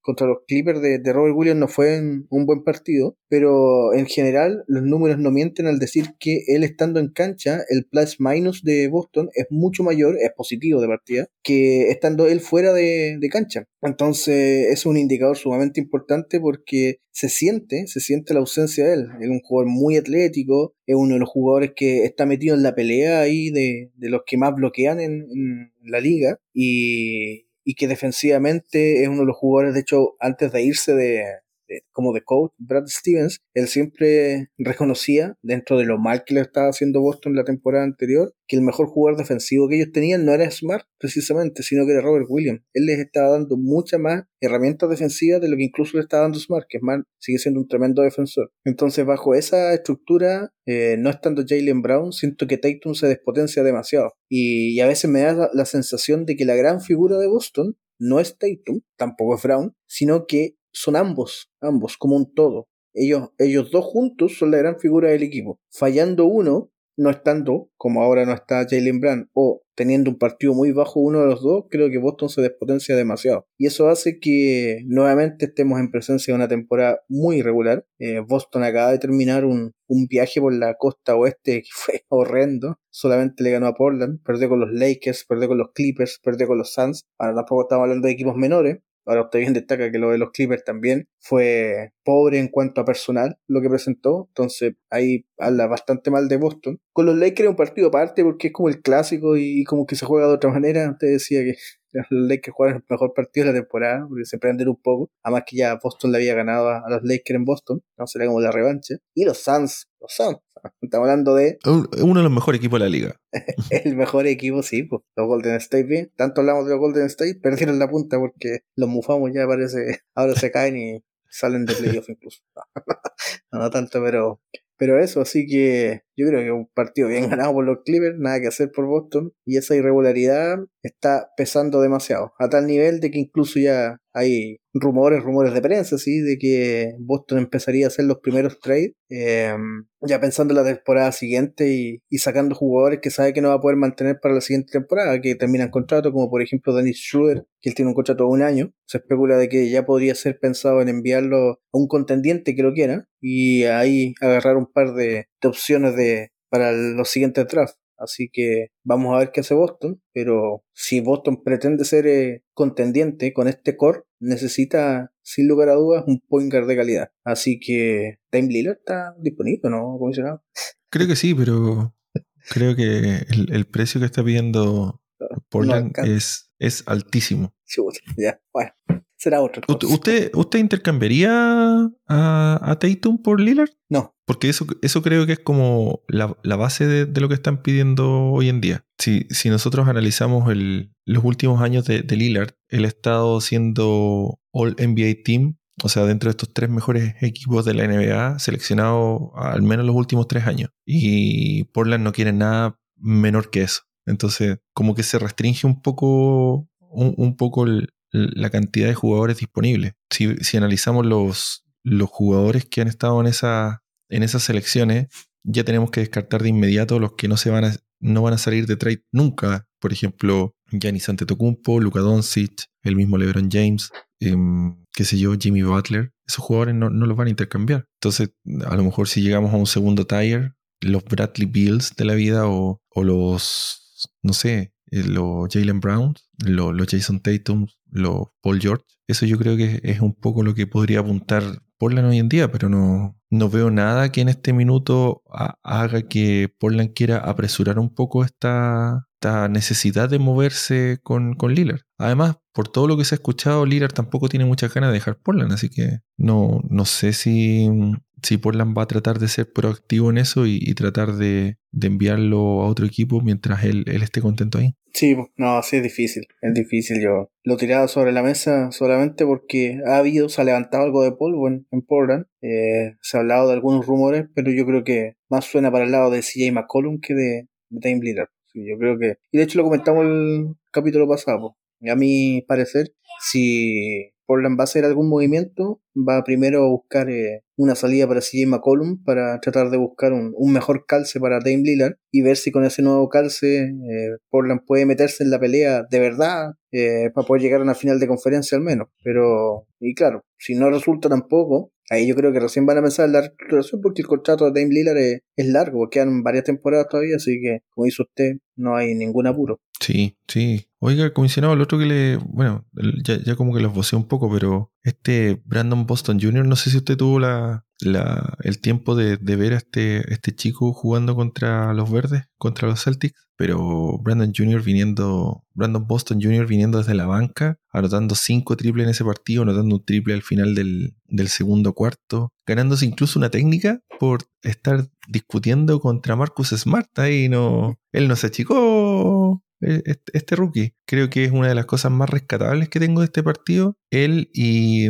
contra los Clippers de, de, Robert Williams no fue un buen partido, pero en general los números no mienten al decir que él estando en cancha, el plus minus de Boston es mucho mayor, es positivo de partida, que estando él fuera de, de cancha. Entonces es un indicador sumamente importante porque se siente, se siente la ausencia de él. Es un jugador muy atlético, es uno de los jugadores que está metido en la pelea ahí de, de los que más bloquean en, la liga y, y que defensivamente es uno de los jugadores, de hecho, antes de irse de, como de coach, Brad Stevens, él siempre reconocía, dentro de lo mal que le estaba haciendo Boston la temporada anterior, que el mejor jugador defensivo que ellos tenían no era Smart, precisamente, sino que era Robert Williams. Él les estaba dando muchas más herramientas defensivas de lo que incluso le estaba dando Smart, que Smart sigue siendo un tremendo defensor. Entonces, bajo esa estructura, eh, no estando Jalen Brown, siento que Tatum se despotencia demasiado. Y, y a veces me da la, la sensación de que la gran figura de Boston no es Tatum, tampoco es Brown, sino que son ambos, ambos, como un todo. Ellos, ellos dos juntos son la gran figura del equipo. Fallando uno, no estando, como ahora no está Jalen Brand, o teniendo un partido muy bajo uno de los dos, creo que Boston se despotencia demasiado. Y eso hace que nuevamente estemos en presencia de una temporada muy irregular. Eh, Boston acaba de terminar un, un, viaje por la costa oeste que fue (laughs) horrendo. Solamente le ganó a Portland, perdió con los Lakers, perdió con los Clippers, perdió con los Suns. Ahora tampoco estamos hablando de equipos menores. Ahora bien destaca que lo de los Clippers también fue pobre en cuanto a personal lo que presentó, entonces ahí habla bastante mal de Boston. Con los Lakers es un partido aparte porque es como el clásico y, como que se juega de otra manera. Te decía que (laughs) los Lakers juegan el mejor partido de la temporada porque se prenden un poco. Además que ya Boston le había ganado a, los Lakers en Boston, no será como la revancha. Y los Suns, los Suns, (laughs) estamos hablando de... Uno de los mejores equipos de la liga. (laughs) el mejor equipo, sí, pues, los Golden State bien. Tanto hablamos de los Golden State, perdieron la punta porque los mufamos ya parece, ahora se caen y salen de playoff incluso. (laughs) no, tanto, pero, pero eso, así que yo creo que un partido bien (laughs) ganado por los Clippers, nada que hacer por Boston, y esa irregularidad está pesando demasiado, a tal nivel de que incluso ya hay rumores, rumores de prensa, ¿sí? De que Boston empezaría a hacer los primeros trades, em, ya pensando en la temporada siguiente y, sacando jugadores que sabe que no va a poder mantener para la siguiente temporada, que terminan contrato, como por ejemplo Dennis Schroeder, que él tiene un contrato de un año. Se especula de que ya podría ser pensado en enviarlo a un contendiente que lo quiera y ahí agarrar un par de, de opciones de, para los siguientes drafts. Así que vamos a ver qué hace Boston, pero si Boston pretende ser eh, contendiente con este core, necesita sin lugar a dudas un point guard de calidad. Así que Time Lillard está disponible, ¿no, comisionado? Creo que sí, pero creo que el, precio que está pidiendo Portland es, es altísimo. ya, bueno, será otro. ¿Usted, ¿Usted intercambiaría a, a Tatum por Lillard? No. Porque eso, eso creo que es como la, base de, lo que están pidiendo hoy en día. Si, si nosotros analizamos el, los últimos años de, Lillard, él ha estado siendo All NBA Team, o sea, dentro de estos tres mejores equipos de la NBA, seleccionado al menos los últimos tres años. Y Portland no quiere nada menor que eso. Entonces, como que se restringe un poco, un, poco la cantidad de jugadores disponibles. Si, si analizamos los, los jugadores que han estado en, esa, en esas selecciones, ya tenemos que descartar de inmediato los que no, se van, a, no van a salir de trade nunca. Por ejemplo, Giannis Antetokounmpo, Luka Doncic, el mismo LeBron James, em, qué sé yo, Jimmy Butler. Esos jugadores no, los van a intercambiar. Entonces, a lo mejor si llegamos a un segundo tier, los Bradley Bills de la vida o, los, no sé, eh, los Jalen Brown, los Jason Tatum, los Paul George, eso yo creo que es un poco lo que podría apuntar Portland hoy en día, pero no, no veo nada que en este minuto haga que Portland quiera apresurar un poco esta, esta necesidad de moverse con, con Lillard. Además, por todo lo que se ha escuchado, Lillard tampoco tiene muchas ganas de dejar Portland, así que no, no sé si, si Portland va a tratar de ser proactivo en eso y, tratar de, enviarlo a otro equipo mientras él, él esté contento ahí. Sí, no, sí es difícil, es difícil. Yo lo he tirado sobre la mesa solamente porque ha habido, se ha levantado algo de polvo en, Portland. Eh, se ha hablado de algunos rumores, pero yo creo que más suena para el lado de CJ McCollum que de, de Lillard. Yo creo que... Y de hecho lo comentamos el capítulo pasado. A mi parecer, si Portland va a hacer algún movimiento, va primero a buscar eh, una salida para CJ McCollum para tratar de buscar un, mejor calce para Dame Lillard y ver si con ese nuevo calce eh, Portland puede meterse en la pelea de verdad eh, para poder llegar a una final de conferencia al menos. Pero, y claro, si no resulta tampoco, ahí yo creo que recién van a pensar en la reestructuración porque el contrato de Dame Lillard es, es largo, quedan varias temporadas todavía, así que, como dice usted, no hay ningún apuro. Sí, sí. Oiga, comisionado, el otro que le. Bueno, ya, ya como que los vocé un poco, pero este Brandon Boston Jr., no sé si usted tuvo la, la el tiempo de, de, ver a este, este chico jugando contra los verdes, contra los Celtics, pero Brandon Jr. viniendo. Brandon Boston Jr. viniendo desde la banca, anotando cinco triples en ese partido, anotando un triple al final del, del segundo cuarto, ganándose incluso una técnica por estar discutiendo contra Marcus Smart. Ahí no. Él no se achicó e, este, rookie. Creo que es una de las cosas más rescatables que tengo de este partido. Él y,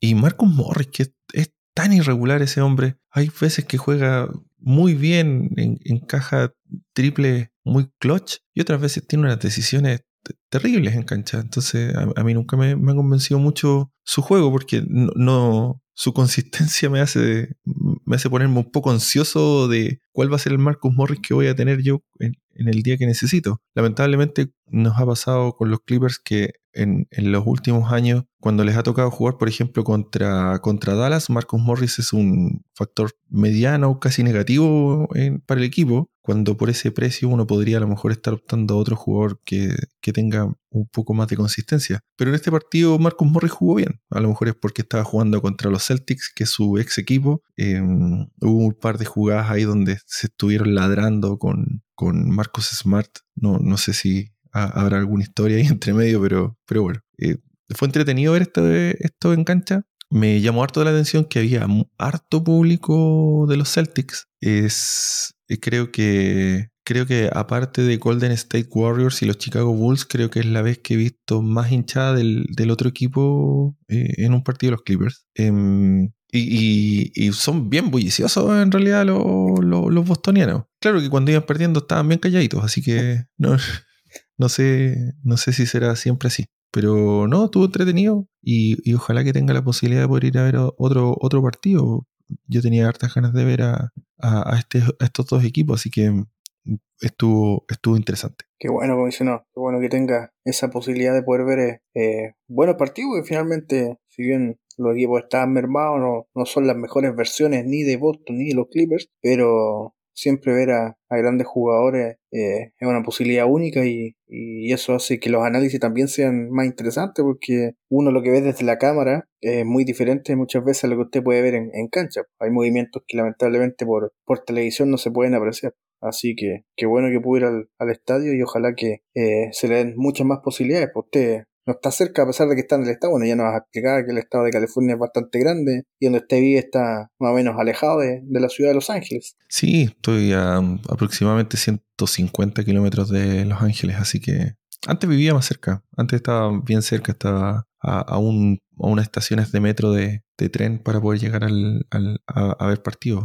y Marcus Morris, que es, tan irregular ese hombre. Hay veces que juega muy bien, en, encaja triple muy clutch y otras veces tiene unas decisiones terribles en cancha. Entonces a, mí nunca me, ha convencido mucho su juego porque no, su consistencia me hace, me hace ponerme un poco ansioso de cuál va a ser el Marcus Morris que voy a tener yo en, el día que necesito. Lamentablemente nos ha pasado con los Clippers que en, los últimos años, cuando les ha tocado jugar, por ejemplo, contra, contra Dallas, Marcus Morris es un factor mediano, casi negativo para el equipo, cuando por ese precio uno podría a lo mejor estar optando a otro jugador que, tenga un poco más de consistencia. Pero en este partido Marcus Morris jugó bien. A lo mejor es porque estaba jugando contra los Celtics, que es su ex equipo. Em, hubo un par de jugadas ahí donde se estuvieron ladrando con, con Marcus Smart. No, no sé si habrá alguna historia ahí (laughs) entre medio, pero, pero bueno. Eh, fue entretenido ver esto, esto en cancha. Me llamó harto la atención que había harto público de los Celtics. Es, eh, creo que creo que aparte de Golden State Warriors y los Chicago Bulls, creo que es la vez que he visto más hinchada del, otro equipo eh, en un partido de los Clippers. Em, y, son bien bulliciosos en realidad los, los, bostonianos. Claro que cuando iban perdiendo estaban bien calladitos, así que no, no sé, no sé si será siempre así. Pero no, estuvo entretenido y, ojalá que tenga la posibilidad de poder ir a ver otro, otro partido. Yo tenía hartas ganas de ver a, este, estos dos equipos, así que estuvo, estuvo interesante. Qué bueno, comisionado. Qué bueno que tenga esa posibilidad de poder ver eh, buenos partidos, que finalmente, si bien los equipos estaban mermados, no, no son las mejores versiones ni de Boston ni de los Clippers, pero siempre ver a, grandes jugadores eh, es una posibilidad única y, eso hace que los análisis también sean más interesantes porque uno lo que ve desde la cámara es muy diferente muchas veces a lo que usted puede ver en, cancha. Hay movimientos que lamentablemente por, por televisión no se pueden apreciar. Así que qué bueno que pudo ir al, al estadio y ojalá que eh, se le den muchas más posibilidades. Pues usted no está cerca a pesar de que está en el estado. Bueno, ya nos has explicado que el estado de California es bastante grande y donde usted vive está más o menos alejado de, la ciudad de Los Ángeles. Sí, estoy a aproximadamente 150 kilómetros de Los Ángeles, así que antes vivía más cerca. Antes estaba bien cerca, estaba a, a, un, a unas estaciones de metro de, tren para poder llegar al, a, ver partidos.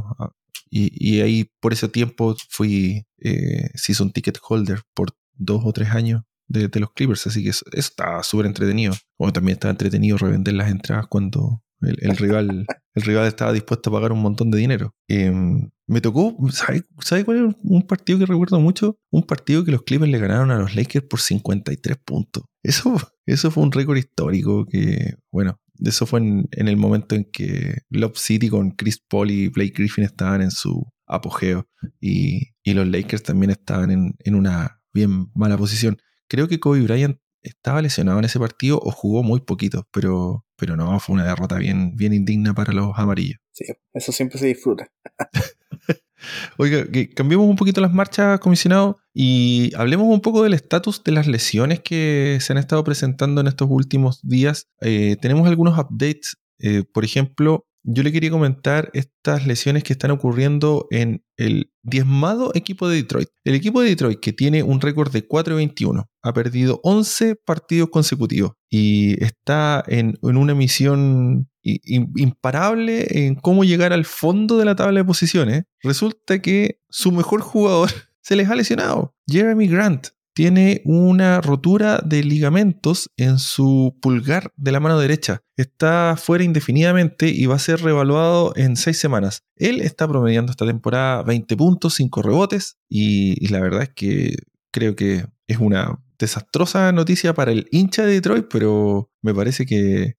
Y, ahí por ese tiempo fui eh, season ticket holder por dos o tres años de, los Clippers, así que eso, está súper entretenido. Como también está entretenido revender las entradas cuando el, rival, (laughs) el rival estaba dispuesto a pagar un montón de dinero. Em, me tocó, ¿sabe, cuál es un partido que recuerdo mucho? Un partido que los Clippers le ganaron a los Lakers por 53 puntos. Eso, eso fue un récord histórico que, bueno, eso fue en, el momento en que Love City con Chris Paul y Blake Griffin estaban en su apogeo y, los Lakers también estaban en, en una bien mala posición. Creo que Kobe Bryant estaba lesionado en ese partido o jugó muy poquito, pero, pero no, fue una derrota bien, bien indigna para los amarillos. Sí, eso siempre se disfruta. (laughs) Oiga, que cambiemos un poquito las marchas, comisionado, y hablemos un poco del estatus de las lesiones que se han estado presentando en estos últimos días. Eh, tenemos algunos updates, eh, por ejemplo, yo le quería comentar estas lesiones que están ocurriendo en el diezmado equipo de Detroit. El equipo de Detroit, que tiene un récord de 4-21, ha perdido 11 partidos consecutivos y está en, una misión imparable en cómo llegar al fondo de la tabla de posiciones. Resulta que su mejor jugador (laughs) se les ha lesionado, Jeremy Grant tiene una rotura de ligamentos en su pulgar de la mano derecha. Está fuera indefinidamente y va a ser revaluado en seis semanas. Él está promediando esta temporada 20 puntos, 5 rebotes y, la verdad es que creo que es una desastrosa noticia para el hincha de Detroit, pero me parece que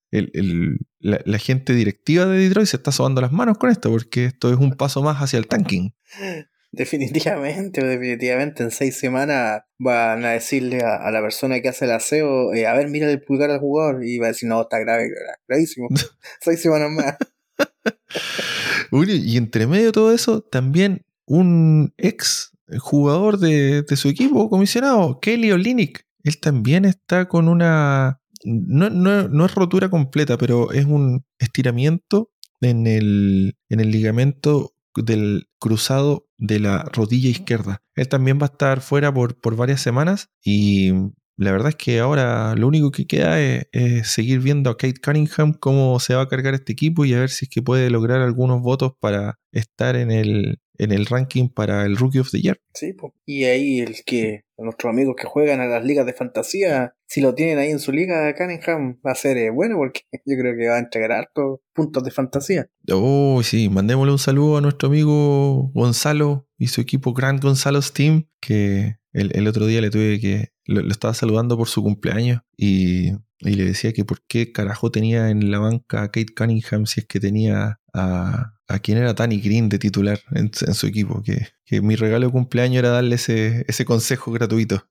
la, la, gente directiva de Detroit se está sobando las manos con esto, porque esto es un paso más hacia el tanking. (laughs) Definitivamente, (laughs) definitivamente en seis semanas van a decirle a, la persona que hace el aseo, eh, a ver, mira el pulgar al jugador, y va a decir, no, está grave, gravísimo. (laughs) seis semanas más. (laughs) y entre medio de todo eso, también un ex jugador de, su equipo, comisionado, Kelly Olinick, él también está con una... No, no, no es rotura completa, pero es un estiramiento en el, en el ligamento del cruzado de la rodilla izquierda. Él también va a estar fuera por, por varias semanas y la verdad es que ahora lo único que queda es, seguir viendo a Kate Cunningham cómo se va a cargar este equipo y a ver si es que puede lograr algunos votos para estar en el, en el ranking para el Rookie of the Year. Sí, y ahí el que nuestros amigos que juegan a las ligas de fantasía, si lo tienen ahí en su liga, Cunningham va a ser eh, bueno porque (laughs) yo creo que va a entregar hartos puntos de fantasía. Oh, sí, mandémosle un saludo a nuestro amigo Gonzalo y su equipo Grand Gonzalo's Team, que el, otro día le tuve que. Lo, estaba saludando por su cumpleaños y, le decía que por qué carajo tenía en la banca a Kate Cunningham si es que tenía a, a quién era Tani Green de titular en, su equipo. Que, que, mi regalo de cumpleaños era darle ese, ese consejo gratuito.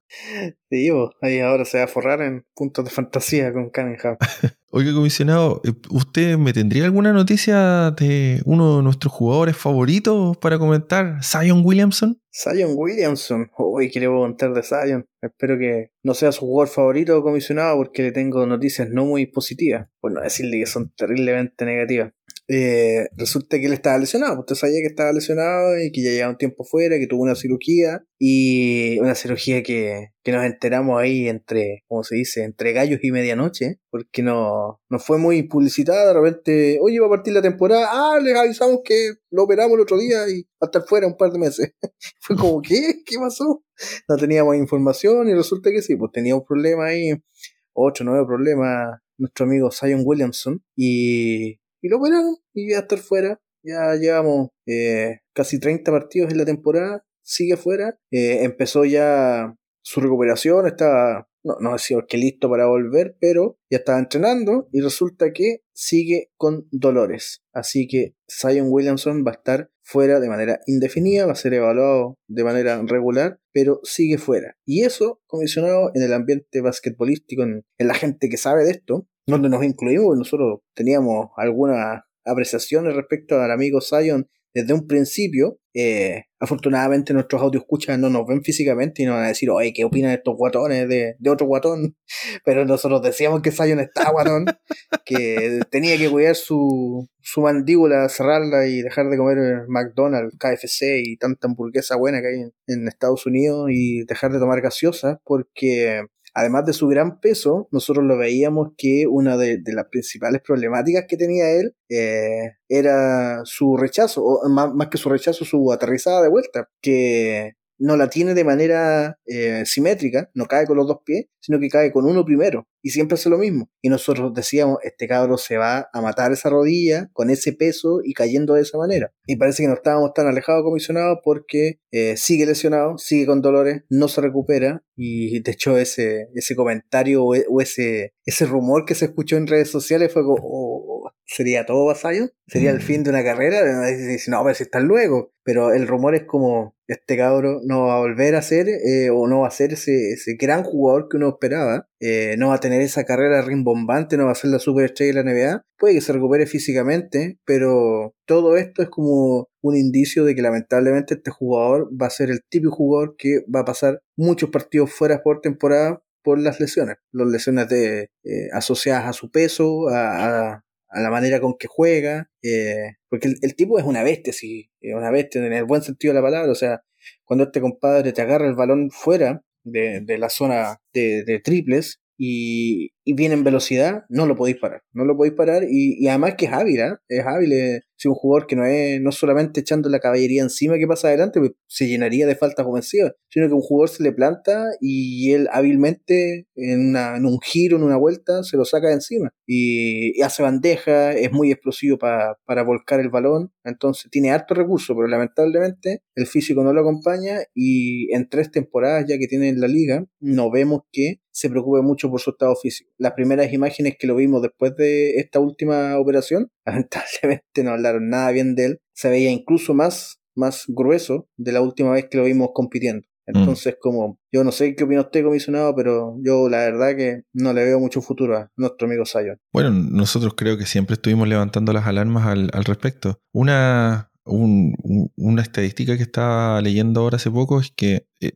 Sí, ahí ahora se va a forrar en puntos de fantasía con Cunningham. (laughs) Oiga, comisionado, eh, ¿usted me tendría alguna noticia de uno de nuestros jugadores favoritos para comentar? ¿Zion Williamson? Zion Williamson. Uy, quiero contar de Zion. Espero que no sea su jugador favorito comisionado porque le tengo noticias no muy positivas. Por no decirle que son terriblemente negativas. Eh, resulta que él estaba lesionado. Usted sabía que estaba lesionado y que ya llevaba un tiempo fuera, que tuvo una cirugía y una cirugía que, que nos enteramos ahí entre, como se dice, entre gallos y medianoche, porque no, no fue muy publicitada. De repente, oye, va a partir la temporada. Ah, les avisamos que lo operamos el otro día y va a estar fuera un par de meses. (laughs) fue como, ¿qué? ¿Qué pasó? No teníamos información y resulta que sí, pues tenía un problema ahí, ocho, nueve problemas nuestro amigo Zion Williamson y y lo operaron y ya estar fuera. Ya llevamos eh, casi 30 partidos en la temporada, sigue fuera. Eh, empezó ya su recuperación, estaba, no, no decía que listo para volver, pero ya estaba entrenando y resulta que sigue con dolores. Así que Zion Williamson va a estar fuera de manera indefinida, va a ser evaluado de manera regular, pero sigue fuera. Y eso, comisionado en el ambiente basquetbolístico, en la gente que sabe de esto, donde nos incluimos, nosotros teníamos algunas apreciaciones respecto al amigo Zion desde un principio. Eh, afortunadamente nuestros audio escuchan no nos ven físicamente y nos van a decir, oye, ¿qué opinan estos guatones de, de otro guatón? (laughs) Pero nosotros decíamos que Zion está guatón, que tenía que cuidar su, su mandíbula, cerrarla y dejar de comer McDonald's, KFC y tanta hamburguesa buena que hay en, en Estados Unidos y dejar de tomar gaseosa porque además de su gran peso, nosotros lo veíamos que una de, las principales problemáticas que tenía él eh, era su rechazo, o más, más, que su rechazo, su aterrizada de vuelta, que no la tiene de manera eh, simétrica, no cae con los dos pies, sino que cae con uno primero. Y siempre hace lo mismo. Y nosotros decíamos, este cabro se va a matar esa rodilla con ese peso y cayendo de esa manera. Y parece que no estábamos tan alejados comisionados porque eh, sigue lesionado, sigue con dolores, no se recupera. Y de hecho ese, ese comentario o, ese, ese rumor que se escuchó en redes sociales fue como, oh, ¿sería todo vasallo? ¿Sería el mm. fin de una carrera? No, a ver si está luego. Pero el rumor es como, este cabro no va a volver a ser eh, o no va a ser ese, ese gran jugador que uno esperaba, eh, no va a tener esa carrera rimbombante, no va a ser la superestrella de la NBA, puede que se recupere físicamente, pero todo esto es como un indicio de que lamentablemente este jugador va a ser el típico jugador que va a pasar muchos partidos fuera por temporada por las lesiones, las lesiones de, eh, asociadas a su peso, a, la manera con que juega, eh, porque el, tipo es una bestia, sí, es una bestia en el buen sentido de la palabra, o sea, cuando este compadre te agarra el balón fuera, de, de la zona de, de triples y, y, viene en velocidad, no lo podéis parar. No lo podéis parar y, y además que es hábil, ¿eh? es hábil. Es, un jugador que no es no solamente echando la caballería encima que pasa adelante, pues se llenaría de faltas ofensivas, sino que un jugador se le planta y él hábilmente en, una, en un giro, en una vuelta, se lo saca de encima. Y, hace bandeja, es muy explosivo para volcar el balón. Entonces tiene harto recurso, pero lamentablemente el físico no lo acompaña y en tres temporadas ya que tiene en la liga, no vemos que se preocupe mucho por su estado físico. Las primeras imágenes que lo vimos después de esta última operación, (laughs) lamentablemente no hablaron nada bien de él. Se veía incluso más, más grueso de la última vez que lo vimos compitiendo. Mm. Entonces, como yo no sé qué opina usted, comisionado, pero yo la verdad que no le veo mucho futuro a nuestro amigo Sayon. Bueno, nosotros creo que siempre estuvimos levantando las alarmas al, al respecto. Una una estadística que estaba leyendo ahora hace poco es que eh,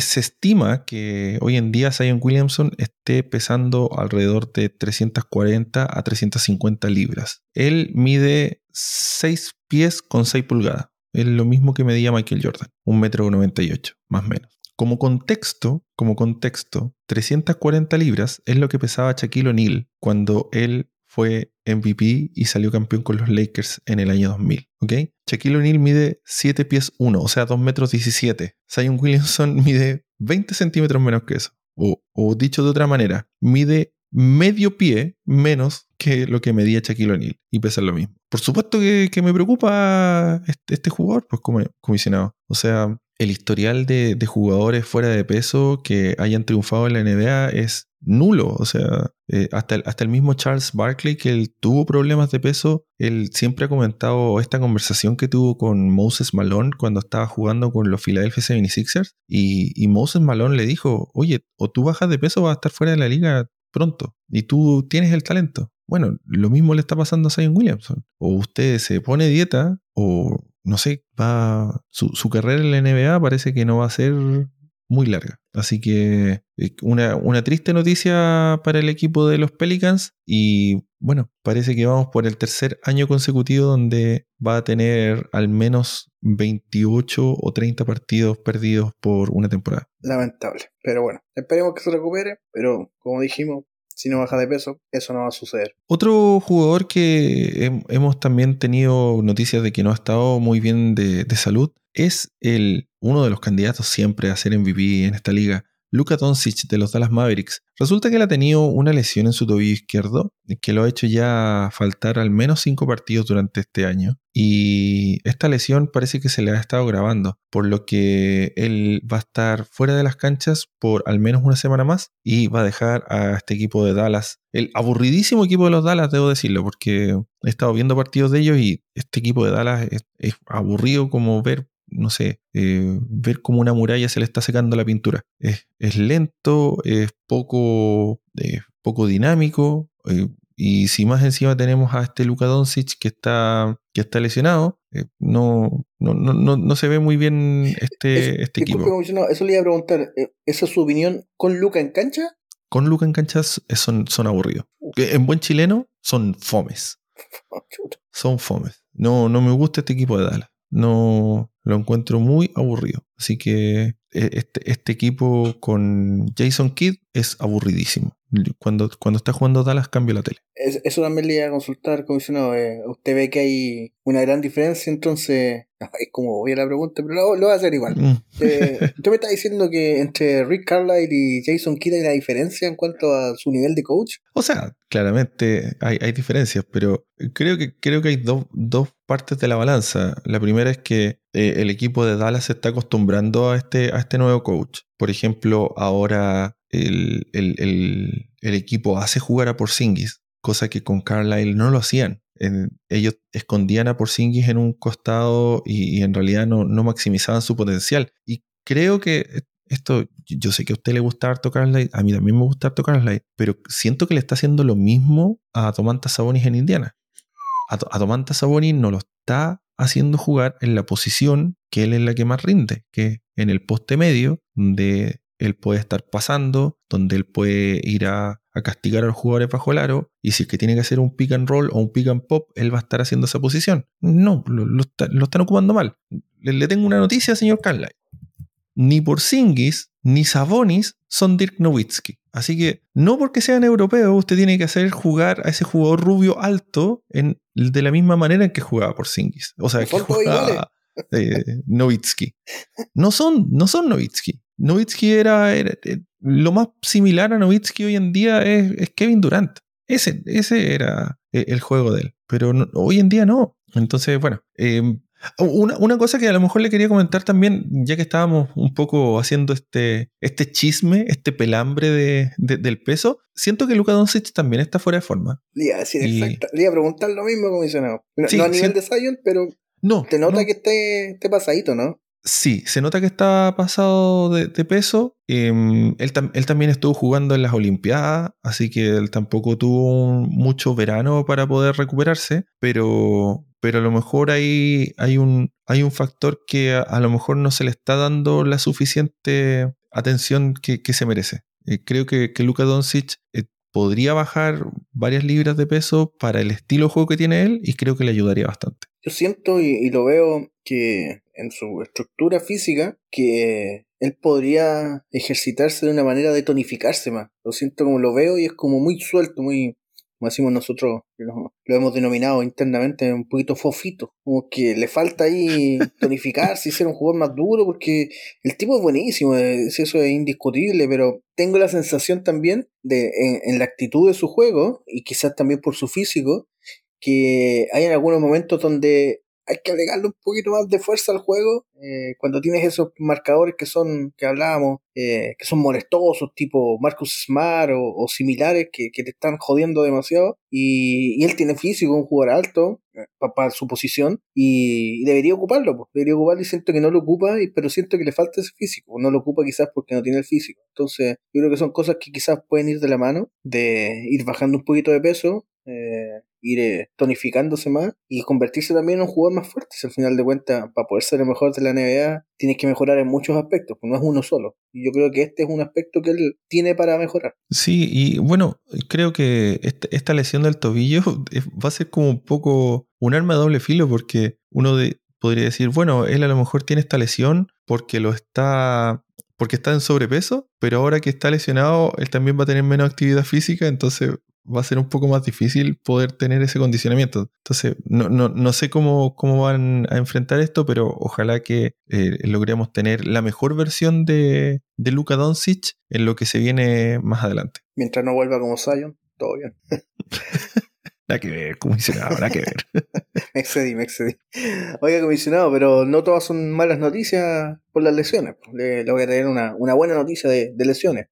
se estima que hoy en día Zion Williamson esté pesando alrededor de 340 a 350 libras. Él mide 6 pies con 6 pulgadas. Es lo mismo que medía Michael Jordan, un metro 98, más o menos. Como contexto, como contexto, 340 libras es lo que pesaba Shaquille O'Neal cuando él fue MVP y salió campeón con los Lakers en el año 2000. ¿Ok? Shaquille O'Neal mide 7 pies 1, o sea, 2 metros 17. Zion Williamson (laughs) mide 20 centímetros menos que eso. O, dicho de otra manera, mide medio pie menos que lo que medía Shaquille O'Neal y pesa lo mismo. Por supuesto que, me preocupa este, este, jugador, pues como comisionado. O sea, el historial de, jugadores fuera de peso que hayan triunfado en la NBA es nulo. O sea, eh, hasta, el, hasta el mismo Charles Barkley, que él tuvo problemas de peso, él siempre ha comentado esta conversación que tuvo con Moses Malone cuando estaba jugando con los Philadelphia 76ers. Y, y Moses Malone le dijo, oye, o tú bajas de peso vas a estar fuera de la liga pronto. Y tú tienes el talento. Bueno, lo mismo le está pasando a Zion Williamson. O usted se pone dieta o no sé, va su, su, carrera en la NBA parece que no va a ser muy larga. Así que eh, una, una, triste noticia para el equipo de los Pelicans y bueno, parece que vamos por el tercer año consecutivo donde va a tener al menos 28 o 30 partidos perdidos por una temporada. Lamentable, pero bueno, esperemos que se recupere, pero como dijimos, si no baja de peso, eso no va a suceder. Otro jugador que hemos también tenido noticias de que no ha estado muy bien de, de salud es el, uno de los candidatos siempre a ser MVP en esta liga, Luka Doncic de los Dallas Mavericks. Resulta que él ha tenido una lesión en su tobillo izquierdo que lo ha hecho ya faltar al menos cinco partidos durante este año. Y esta lesión parece que se le ha estado grabando, por lo que él va a estar fuera de las canchas por al menos una semana más y va a dejar a este equipo de Dallas, el aburridísimo equipo de los Dallas, debo decirlo, porque he estado viendo partidos de ellos y este equipo de Dallas es aburrido como ver no sé, eh, ver como una muralla se le está secando la pintura. Es, lento, es poco, eh, poco dinámico. Eh, y si más encima tenemos a este Luka Doncic que está, que está lesionado, no, no, no, no, se ve muy bien (laughs) este, este equipo. eso le iba a preguntar, ¿esa es su opinión con Luca en cancha? Con Luca en cancha son, son aburridos. En buen chileno son fomes. (laughs) Son fomes. No, no me gusta este equipo de Dallas. No, lo encuentro muy aburrido. Así que e, este, este, equipo con Jason Kidd es aburridísimo. Cuando, cuando está jugando Dallas, cambio la tele. eso también le iba a consultar, comisionado. Eh, usted ve que hay una gran diferencia, entonces. (laughs) es como voy a la pregunta, pero lo, lo voy a hacer igual. Mm. Eh, (laughs) usted me está diciendo que entre Rick Carlisle y Jason Kidd hay una diferencia en cuanto a su nivel de coach. O sea, claramente hay, hay diferencias, pero creo que, creo que hay dos partes de la balanza. La primera es que eh, el equipo de Dallas se está acostumbrando a este, a este nuevo coach. Por ejemplo, ahora el, equipo hace jugar a Porzingis, cosa que con Carlisle no lo hacían. ellos escondían a Porzingis en un costado y, en realidad no, no, maximizaban su potencial. Y creo que esto, yo sé que a usted le gusta harto Carlisle, a mí también me gusta harto Carlisle, pero siento que le está haciendo lo mismo a Tomantas Sabonis en Indiana a, Domantas Sabonis no lo está haciendo jugar en la posición que él es la que más rinde, que en el poste medio, donde él puede estar pasando, donde él puede ir a, castigar a los jugadores bajo el aro, y si es que tiene que hacer un pick and roll o un pick and pop, él va a estar haciendo esa posición. No, lo, están ocupando mal. Le, tengo una noticia, señor Carlyle. Ni Porzingis ni Sabonis son Dirk Nowitzki. Así que no porque sean europeos, usted tiene que hacer jugar a ese jugador rubio alto en, de la misma manera en que jugaba por Singis. O sea, que jugaba eh, Nowitzki. No son, no son Nowitzki. Nowitzki era, lo más similar a Nowitzki hoy en día es, Kevin Durant. Ese, ese era eh, el juego de él. Pero hoy en día no. Entonces, bueno, eh, una, cosa que a lo mejor le quería comentar también, ya que estábamos un poco haciendo este, este chisme, este pelambre de, del peso, siento que Luka Doncic también está fuera de forma. Le iba a decir exacto. Le iba a preguntar lo mismo, comisionado. No, no a nivel de Zion, pero no, te nota que esté, esté pasadito, ¿no? Sí, se nota que está pasado de, peso. Em, él, también estuvo jugando en las Olimpiadas, así que él tampoco tuvo mucho verano para poder recuperarse, pero, pero a lo mejor hay, hay, un, hay un factor que a, lo mejor no se le está dando la suficiente atención que, se merece. Eh, creo que, que Luka Doncic eh, podría bajar varias libras de peso para el estilo de juego que tiene él y creo que le ayudaría bastante. Yo siento y, lo veo que en su estructura física, que él podría ejercitarse de una manera de tonificarse más. Lo siento como lo veo y es como muy suelto, muy, como decimos nosotros, lo, hemos denominado internamente un poquito fofito, como que le falta ahí (laughs) tonificarse y ser un jugador más duro, porque el tipo es buenísimo, eso es indiscutible, pero tengo la sensación también de en, la actitud de su juego, y quizás también por su físico, que hay en algunos momentos donde hay que agregarle un poquito más de fuerza al juego. Eh, cuando tienes esos marcadores que son, que hablábamos, eh, que son molestosos, tipo Marcus Smart o, similares, que, te están jodiendo demasiado. Y, él tiene físico, un jugador alto, eh, para, su posición, y, debería ocuparlo, pues. debería ocuparlo y siento que no lo ocupa, pero siento que le falta ese físico. No lo ocupa quizás porque no tiene el físico. Entonces, yo creo que son cosas que quizás pueden ir de la mano, de ir bajando un poquito de peso, eh, ir eh, tonificándose más y convertirse también en un jugador más fuerte. Si al final de cuentas, para poder ser el mejor de la NBA, tienes que mejorar en muchos aspectos, pues no es uno solo. Y yo creo que este es un aspecto que él tiene para mejorar. Sí, y bueno, creo que esta lesión del tobillo (laughs) va a ser como un poco un arma de doble filo, porque uno de, podría decir, bueno, él a lo mejor tiene esta lesión porque lo está porque está en sobrepeso, pero ahora que está lesionado, él también va a tener menos actividad física, entonces va a ser un poco más difícil poder tener ese condicionamiento. Entonces, no, no, no sé cómo, cómo van a enfrentar esto, pero ojalá que eh, logremos tener la mejor versión de, de Luka Doncic en lo que se viene más adelante. Mientras no vuelva como Zion, todo bien. (laughs) Nada que ver, comisionado, nada que ver. (laughs) me excedí, me excedí. Oiga, comisionado, pero no todas son malas noticias por las lesiones. Le, voy a traer una, una buena noticia de, de lesiones.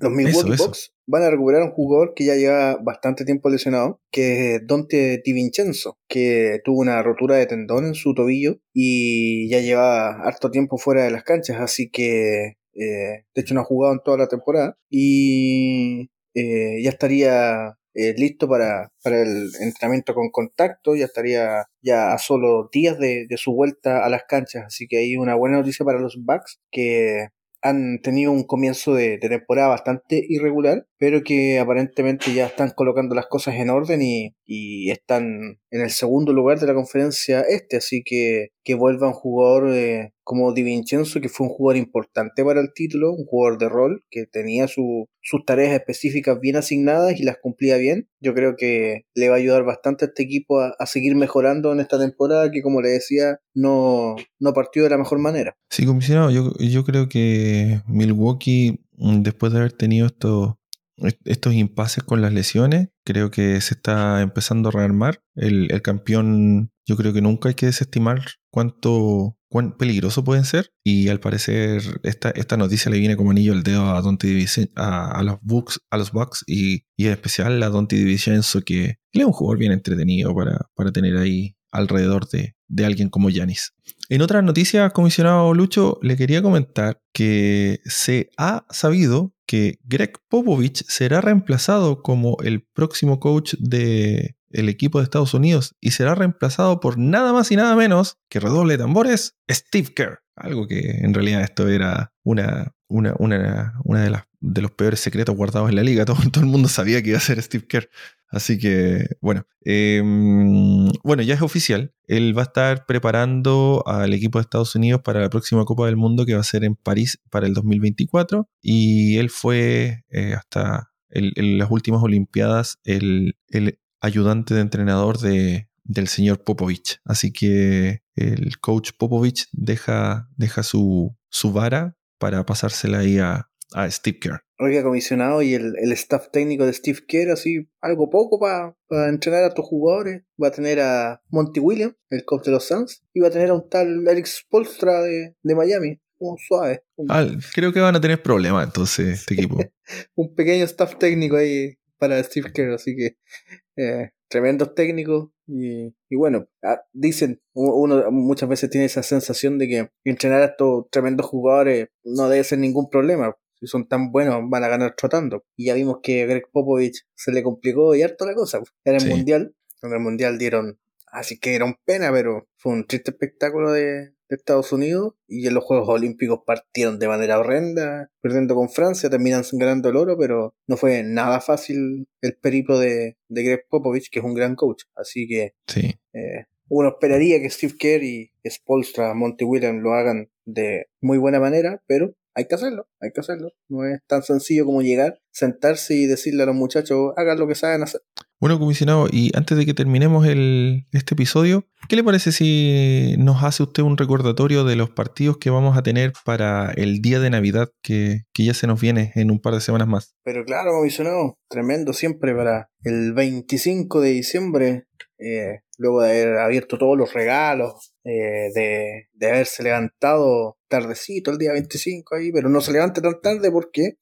Los Milwaukee Bucks van a recuperar a un jugador que ya lleva bastante tiempo lesionado, que es Dante Vincenzo, que tuvo una rotura de tendón en su tobillo y ya lleva harto tiempo fuera de las canchas, así que eh, de hecho no ha jugado en toda la temporada y eh, ya estaría eh, listo para, para, el entrenamiento con contacto, ya estaría ya a solo días de, de, su vuelta a las canchas, así que hay una buena noticia para los Bucks que han tenido un comienzo de, temporada bastante irregular, pero que aparentemente ya están colocando las cosas en orden y, están en el segundo lugar de la conferencia este, así que que vuelva un jugador eh, como Di Vincenzo, que fue un jugador importante para el título, un jugador de rol, que tenía sus tareas específicas bien asignadas y las cumplía bien. Yo creo que le va a ayudar bastante a este equipo a, seguir mejorando en esta temporada, que como le decía, no, no partió de la mejor manera. Sí, comisionado, yo, yo creo que Milwaukee, después de haber tenido estos estos impases con las lesiones, creo que se está empezando a rearmar. El, el, campeón, yo creo que nunca hay que desestimar cuánto cuán peligroso pueden ser. Y al parecer, esta, esta noticia le viene como anillo al dedo a Dante a, a, los Bucks, a los Bucks y, y en especial a Dante DiVincenzo, que es un jugador bien entretenido para, para tener ahí alrededor de, de alguien como Yanis. En otras noticias, comisionado Lucho, le quería comentar que se ha sabido que Greg Popovich será reemplazado como el próximo coach del el equipo de Estados Unidos y será reemplazado por nada más y nada menos que redoble tambores, Steve Kerr. Algo que en realidad esto era una, una, una, una de, las, de los peores secretos guardados en la liga. (laughs) Todo, el mundo sabía que iba a ser Steve Kerr. Así que, bueno, em, bueno, ya es oficial. Él va a estar preparando al equipo de Estados Unidos para la próxima Copa del Mundo que va a ser en París para el 2024. Y él fue eh, hasta las últimas Olimpiadas el, ayudante de entrenador de, del señor Popovich. Así que el coach Popovich deja, deja su, su vara para pasársela ahí a, a Steve Kerr. Oiga, comisionado, y el, el, staff técnico de Steve Kerr, así, algo poco para entrenar a tus jugadores. Va a tener a Monty Williams, el coach de los Suns, y va a tener a un tal Eric Spolstra de, de Miami. Un suave. Ah, creo que van a tener problemas entonces este equipo. (laughs) un pequeño staff técnico ahí para Steve Kerr, así que eh, tremendos técnicos y, y bueno, ah, dicen, uno muchas veces tiene esa sensación de que entrenar a estos tremendos jugadores no debe ser ningún problema, si son tan buenos, van a ganar trotando. Y ya vimos que a Greg Popovich se le complicó y harto la cosa. En el Mundial, en el Mundial dieron, así que dieron pena, pero fue un triste espectáculo de, Estados Unidos. Y en los Juegos Olímpicos partieron de manera horrenda, perdiendo con Francia, terminan ganando el oro, pero no fue nada fácil el periplo de, de Greg Popovich, que es un gran coach. Así que sí. Eh, uno esperaría que Steve Kerr y Spolstra, Monty Williams lo hagan de muy buena manera, pero hay que hacerlo, hay que hacerlo. No es tan sencillo como llegar, sentarse y decirle a los muchachos, hagan lo que saben hacer. Bueno, comisionado, y antes de que terminemos el, este episodio, ¿qué le parece si nos hace usted un recordatorio de los partidos que vamos a tener para el día de Navidad que, que ya se nos viene en un par de semanas más? Pero claro, comisionado, tremendo siempre para el 25 de diciembre eh, luego de haber abierto todos los regalos, eh, de, de haberse levantado tardecito el día 25 ahí, pero no se levante tan tarde porque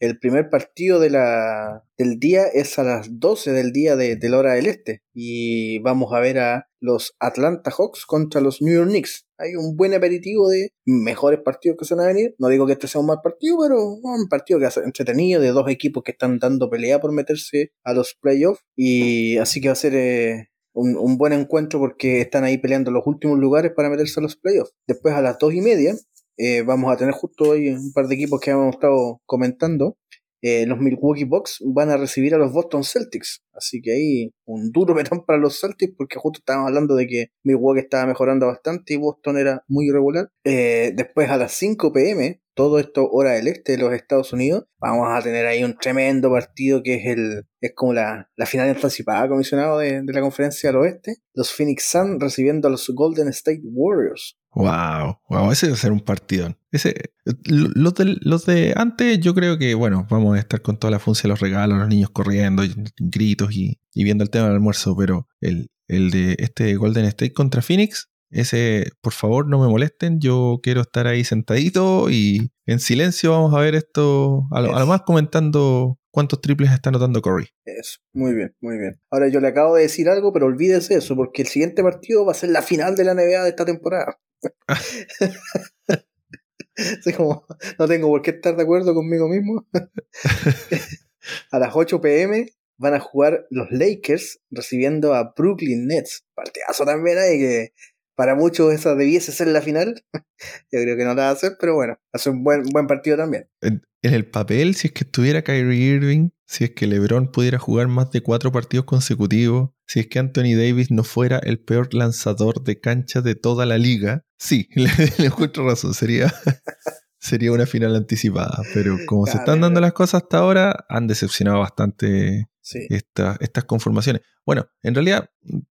el primer partido de la, del día es a las 12 del día de, la hora del este. Y vamos a ver a los Atlanta Hawks contra los New York Knicks. Hay un buen aperitivo de mejores partidos que se van a venir. No digo que este sea un mal partido, pero un partido que hace entretenido de dos equipos que están dando pelea por meterse a los playoffs. Y así que va a ser eh, un, un, buen encuentro porque están ahí peleando los últimos lugares para meterse a los playoffs. Después a las dos y media eh, vamos a tener justo hoy un par de equipos que hemos estado comentando. Eh, los Milwaukee Bucks van a recibir a los Boston Celtics. Así que ahí un duro (laughs) metón para los Celtics porque justo estábamos hablando de que Milwaukee estaba mejorando bastante y Boston era muy irregular. Eh, después a las 5 pm, todo esto hora del este de los Estados Unidos, vamos a tener ahí un tremendo partido que es el es como la, la final anticipada comisionado de, de la conferencia del oeste. Los Phoenix Suns recibiendo a los Golden State Warriors. Wow, wow, ese a ser un partidón. Ese, los, de, los de antes, yo creo que, bueno, vamos a estar con toda la función de los regalos, los niños corriendo, gritos y, viendo el tema del almuerzo, pero el, el de este Golden State contra Phoenix, ese, por favor, no me molesten, yo quiero estar ahí sentadito y en silencio vamos a ver esto, a lo, a lo más comentando cuántos triples está anotando Curry. Eso, muy bien, muy bien. Ahora yo le acabo de decir algo, pero olvídese eso, porque el siguiente partido va a ser la final de la NBA de esta temporada. (laughs) como, no tengo por qué estar de acuerdo conmigo mismo. (laughs) a las 8 pm van a jugar los Lakers recibiendo a Brooklyn Nets. Partidazo también hay que para muchos esa debiese ser la final. (laughs) Yo creo que no la va a hacer, pero bueno, hace un buen, buen partido también. En, el papel, si es que estuviera Kyrie Irving, si es que LeBron pudiera jugar más de cuatro partidos consecutivos, si es que Anthony Davis no fuera el peor lanzador de cancha de toda la liga, sí, (laughs) le, encuentro razón, sería, (laughs) sería una final anticipada. Pero como se están dando las cosas hasta ahora, han decepcionado bastante estas conformaciones. Bueno, en realidad,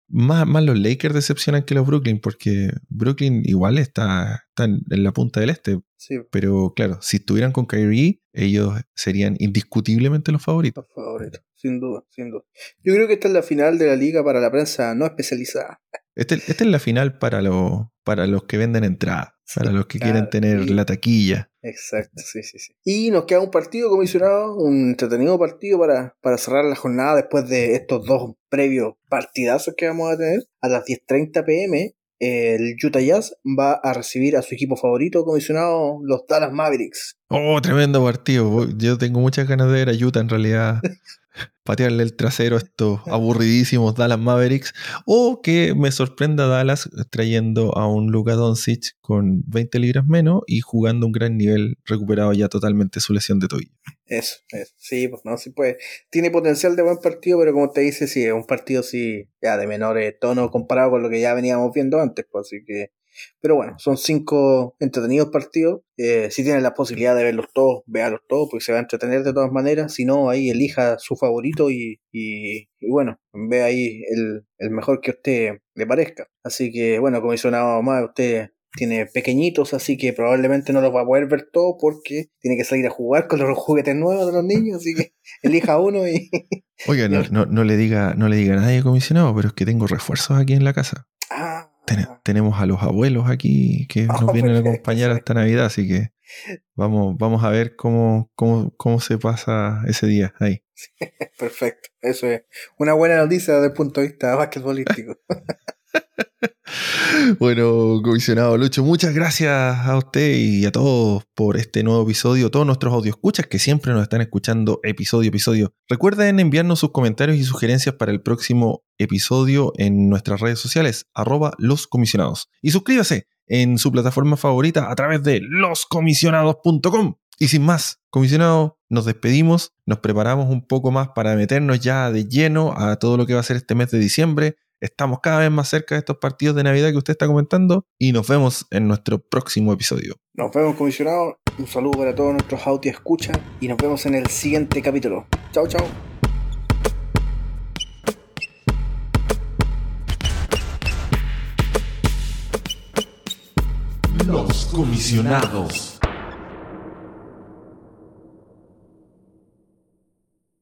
más, más, los Lakers decepcionan que los Brooklyn, porque Brooklyn igual está, en, la punta del este. Pero claro, si estuvieran con Kyrie, ellos serían indiscutiblemente los favoritos. Los favoritos, sin duda, sin duda. Yo creo que esta es la final de la liga para la prensa no especializada. Este, esta es la final para, para los que venden entradas, para los que quieren tener la taquilla. Exacto, sí, sí, sí. Y nos queda un partido comisionado, un entretenido partido para, para cerrar la jornada después de estos dos previos partidazos que vamos a tener. A las 10.30 pm, el Utah Jazz va a recibir a su equipo favorito comisionado, los Dallas Mavericks. Oh, tremendo partido. Yo tengo muchas ganas de ver a Utah en realidad. (laughs) patearle el trasero a estos aburridísimos Dallas Mavericks, o que me sorprenda Dallas trayendo a un Luka Doncic con 20 libras menos y jugando un gran nivel, recuperado ya totalmente su lesión de tobillo. Eso, eso, sí, pues no, sí puede. Tiene potencial de buen partido, pero como te dice, sí, es un partido sí, ya de menor tono comparado con lo que ya veníamos viendo antes, pues así que pero bueno, son cinco entretenidos partidos. Eh, si tienen la posibilidad de verlos todos, véalos todos, porque se va a entretener de todas maneras. Si no, ahí elija su favorito y, y, bueno, ve ahí el, el, mejor que a usted le parezca. Así que bueno, nada más, usted tiene pequeñitos, así que probablemente no los va a poder ver todos porque tiene que salir a jugar con los juguetes nuevos de los niños, así que (laughs) elija uno y... Oiga, no, (laughs) no, no, le diga, no le diga a nadie comisionado, pero es que tengo refuerzos aquí en la casa. Tenemos a los abuelos aquí que (laughs) nos oh, vienen a acompañar hasta Navidad, así que vamos, vamos a ver cómo, cómo, cómo se pasa ese día ahí. (laughs) Perfecto, eso es una buena noticia desde el punto de vista (laughs) basquetbolístico. (laughs) Bueno, comisionado Lucho, muchas gracias a usted y a todos por este nuevo episodio, todos nuestros audio escuchas que siempre nos están escuchando episodio episodio. Recuerden enviarnos sus comentarios y sugerencias para el próximo episodio en nuestras redes sociales, arroba los comisionados. Y suscríbase en su plataforma favorita a través de loscomisionados.com. Y sin más, comisionado, nos despedimos, nos preparamos un poco más para meternos ya de lleno a todo lo que va a ser este mes de diciembre Estamos cada vez más cerca de estos partidos de Navidad que usted está comentando y nos vemos en nuestro próximo episodio. Nos vemos, comisionado. Un saludo para todos nuestros audio escucha y nos vemos en el siguiente capítulo. Chao, chao. Los comisionados.